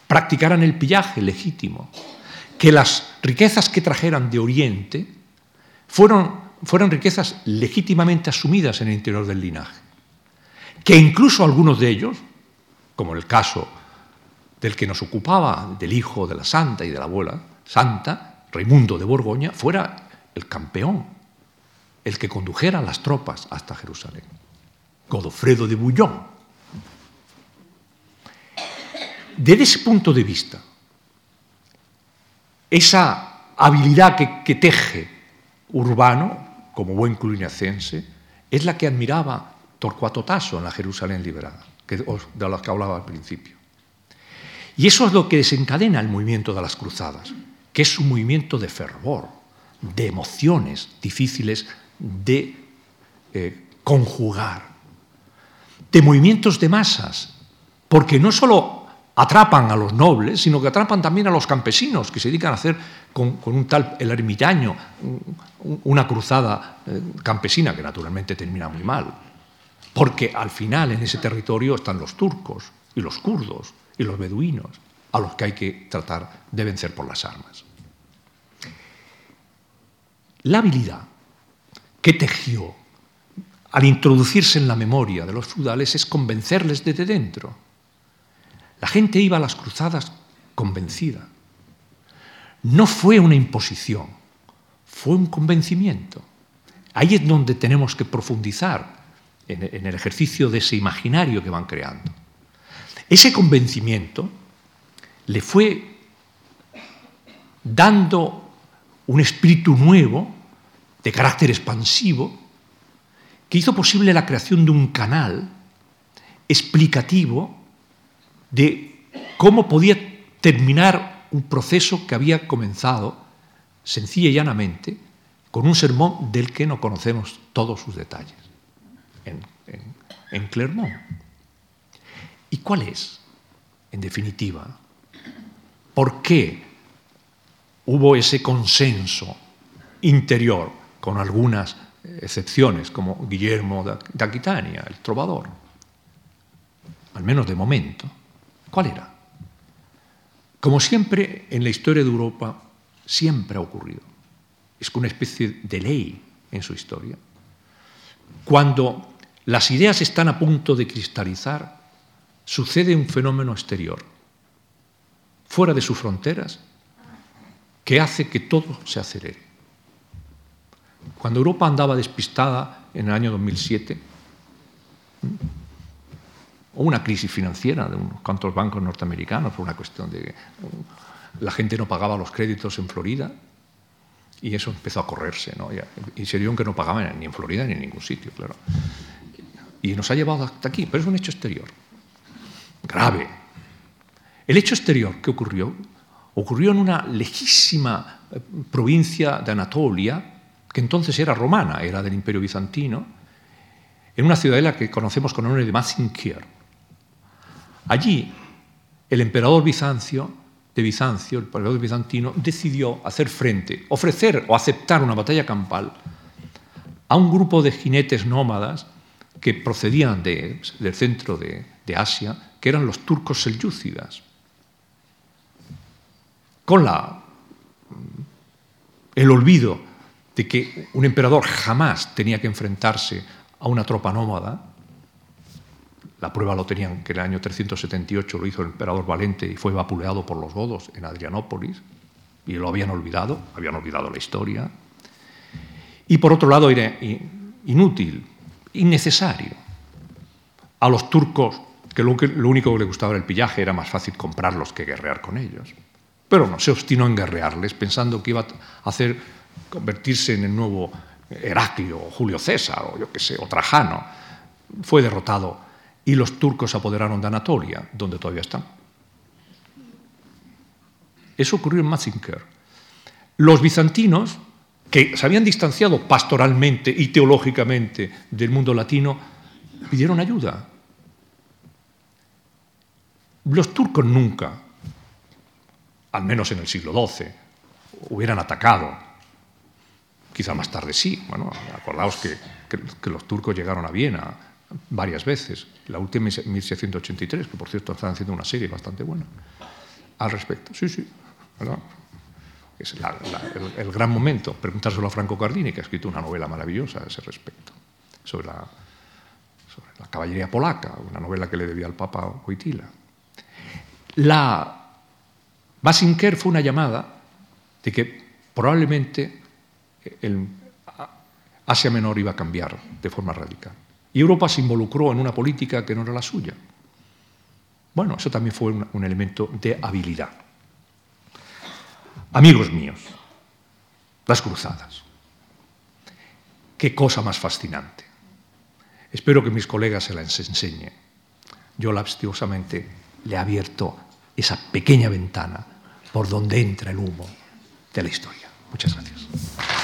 Practicaran el pillaje legítimo. Que las riquezas que trajeran de Oriente fueron, fueron riquezas legítimamente asumidas en el interior del linaje. Que incluso algunos de ellos, como el caso del que nos ocupaba, del hijo de la santa y de la abuela santa, Raimundo de Borgoña, fuera el campeón, el que condujera las tropas hasta Jerusalén. Godofredo de Bullón. Desde ese punto de vista, esa habilidad que, teje Urbano, como buen cluniacense, es la que admiraba Torcuato Tasso en la Jerusalén liberada, de la que hablaba al principio. Y eso es lo que desencadena el movimiento de las cruzadas, que es un movimiento de fervor, de emociones difíciles de eh, conjugar de movimientos de masas, porque no solo atrapan a los nobles, sino que atrapan también a los campesinos, que se dedican a hacer con, un tal el ermitaño una cruzada eh, campesina, que naturalmente termina muy mal, porque al final en ese territorio están los turcos y los kurdos y los beduinos. a los que hay que tratar de vencer por las armas. La habilidad que tejió al introducirse en la memoria de los feudales es convencerles desde dentro. La gente iba a las cruzadas convencida. No fue una imposición, fue un convencimiento. Ahí es donde tenemos que profundizar en el ejercicio de ese imaginario que van creando. Ese convencimiento le fue dando un espíritu nuevo, de carácter expansivo, que hizo posible la creación de un canal explicativo de cómo podía terminar un proceso que había comenzado sencilla y llanamente con un sermón del que no conocemos todos sus detalles, en, en Clermont. ¿Y cuál es, en definitiva, por qué hubo ese consenso interior, con algunas excepciones, como Guillermo de Aquitania, el trovador? Al menos de momento. ¿Cuál era? Como siempre en la historia de Europa, siempre ha ocurrido. Es una especie de ley en su historia. Cuando las ideas están a punto de cristalizar, sucede un fenómeno exterior, fuera de sus fronteras, que hace que todo se acelere. Cuando Europa andaba despistada en el año 2007, o una crisis financiera de unos cuantos bancos norteamericanos por una cuestión de que la gente no pagaba los créditos en Florida y eso empezó a correrse, ¿no? Y se dio que no pagaban ni en Florida ni en ningún sitio, claro. Y nos ha llevado hasta aquí, pero es un hecho exterior, grave. El hecho exterior que ocurrió, ocurrió en una lejísima eh, provincia de Anatolia, que entonces era romana, era del Imperio Bizantino, en una ciudadela que conocemos con el nombre de Mazinkier. Allí, el emperador Bizancio, de Bizancio, el bizantino, decidió hacer frente, ofrecer o aceptar una batalla campal a un grupo de jinetes nómadas que procedían del centro de, de, Asia, que eran los turcos selyúcidas. Con la, el olvido de que un emperador jamás tenía que enfrentarse a una tropa nómada, la prueba lo tenían que en el año 378 lo hizo el emperador Valente y fue vapuleado por los godos en Adrianópolis, y lo habían olvidado, habían olvidado la historia. Y por otro lado era inútil, innecesario. A los turcos, que lo, único que les gustaba era el pillaje, era más fácil comprarlos que guerrear con ellos. Pero no, se obstinó en guerrearles, pensando que iba a hacer convertirse en el nuevo Heraclio, o Julio César, o yo qué sé, o Trajano. Fue derrotado y los turcos se apoderaron de Anatolia, donde todavía están. Eso ocurrió en Mazinker. Los bizantinos, que se habían distanciado pastoralmente y teológicamente del mundo latino, pidieron ayuda. Los turcos nunca, al menos en el siglo XII, hubieran atacado. Quizá más tarde sí. Bueno, acordaos que, que los turcos llegaron a Viena, varias veces, la última en 1683, que por cierto están haciendo una serie bastante buena al respecto. Sí, sí, es el, gran momento. Preguntárselo a Franco Cardini, que ha escrito una novela maravillosa a ese respecto, sobre la, sobre la caballería polaca, una novela que le debía al Papa Wojtyla. La Basinker fue una llamada de que probablemente el Asia Menor iba a cambiar de forma radical. Y Europa se involucró en una política que no era la suya. Bueno, eso también fue un, elemento de habilidad. Amigos míos, las cruzadas. Qué cosa más fascinante. Espero que mis colegas se las enseñen. Yo labstiosamente le he abierto esa pequeña ventana por donde entra el humo de la historia. Muchas gracias.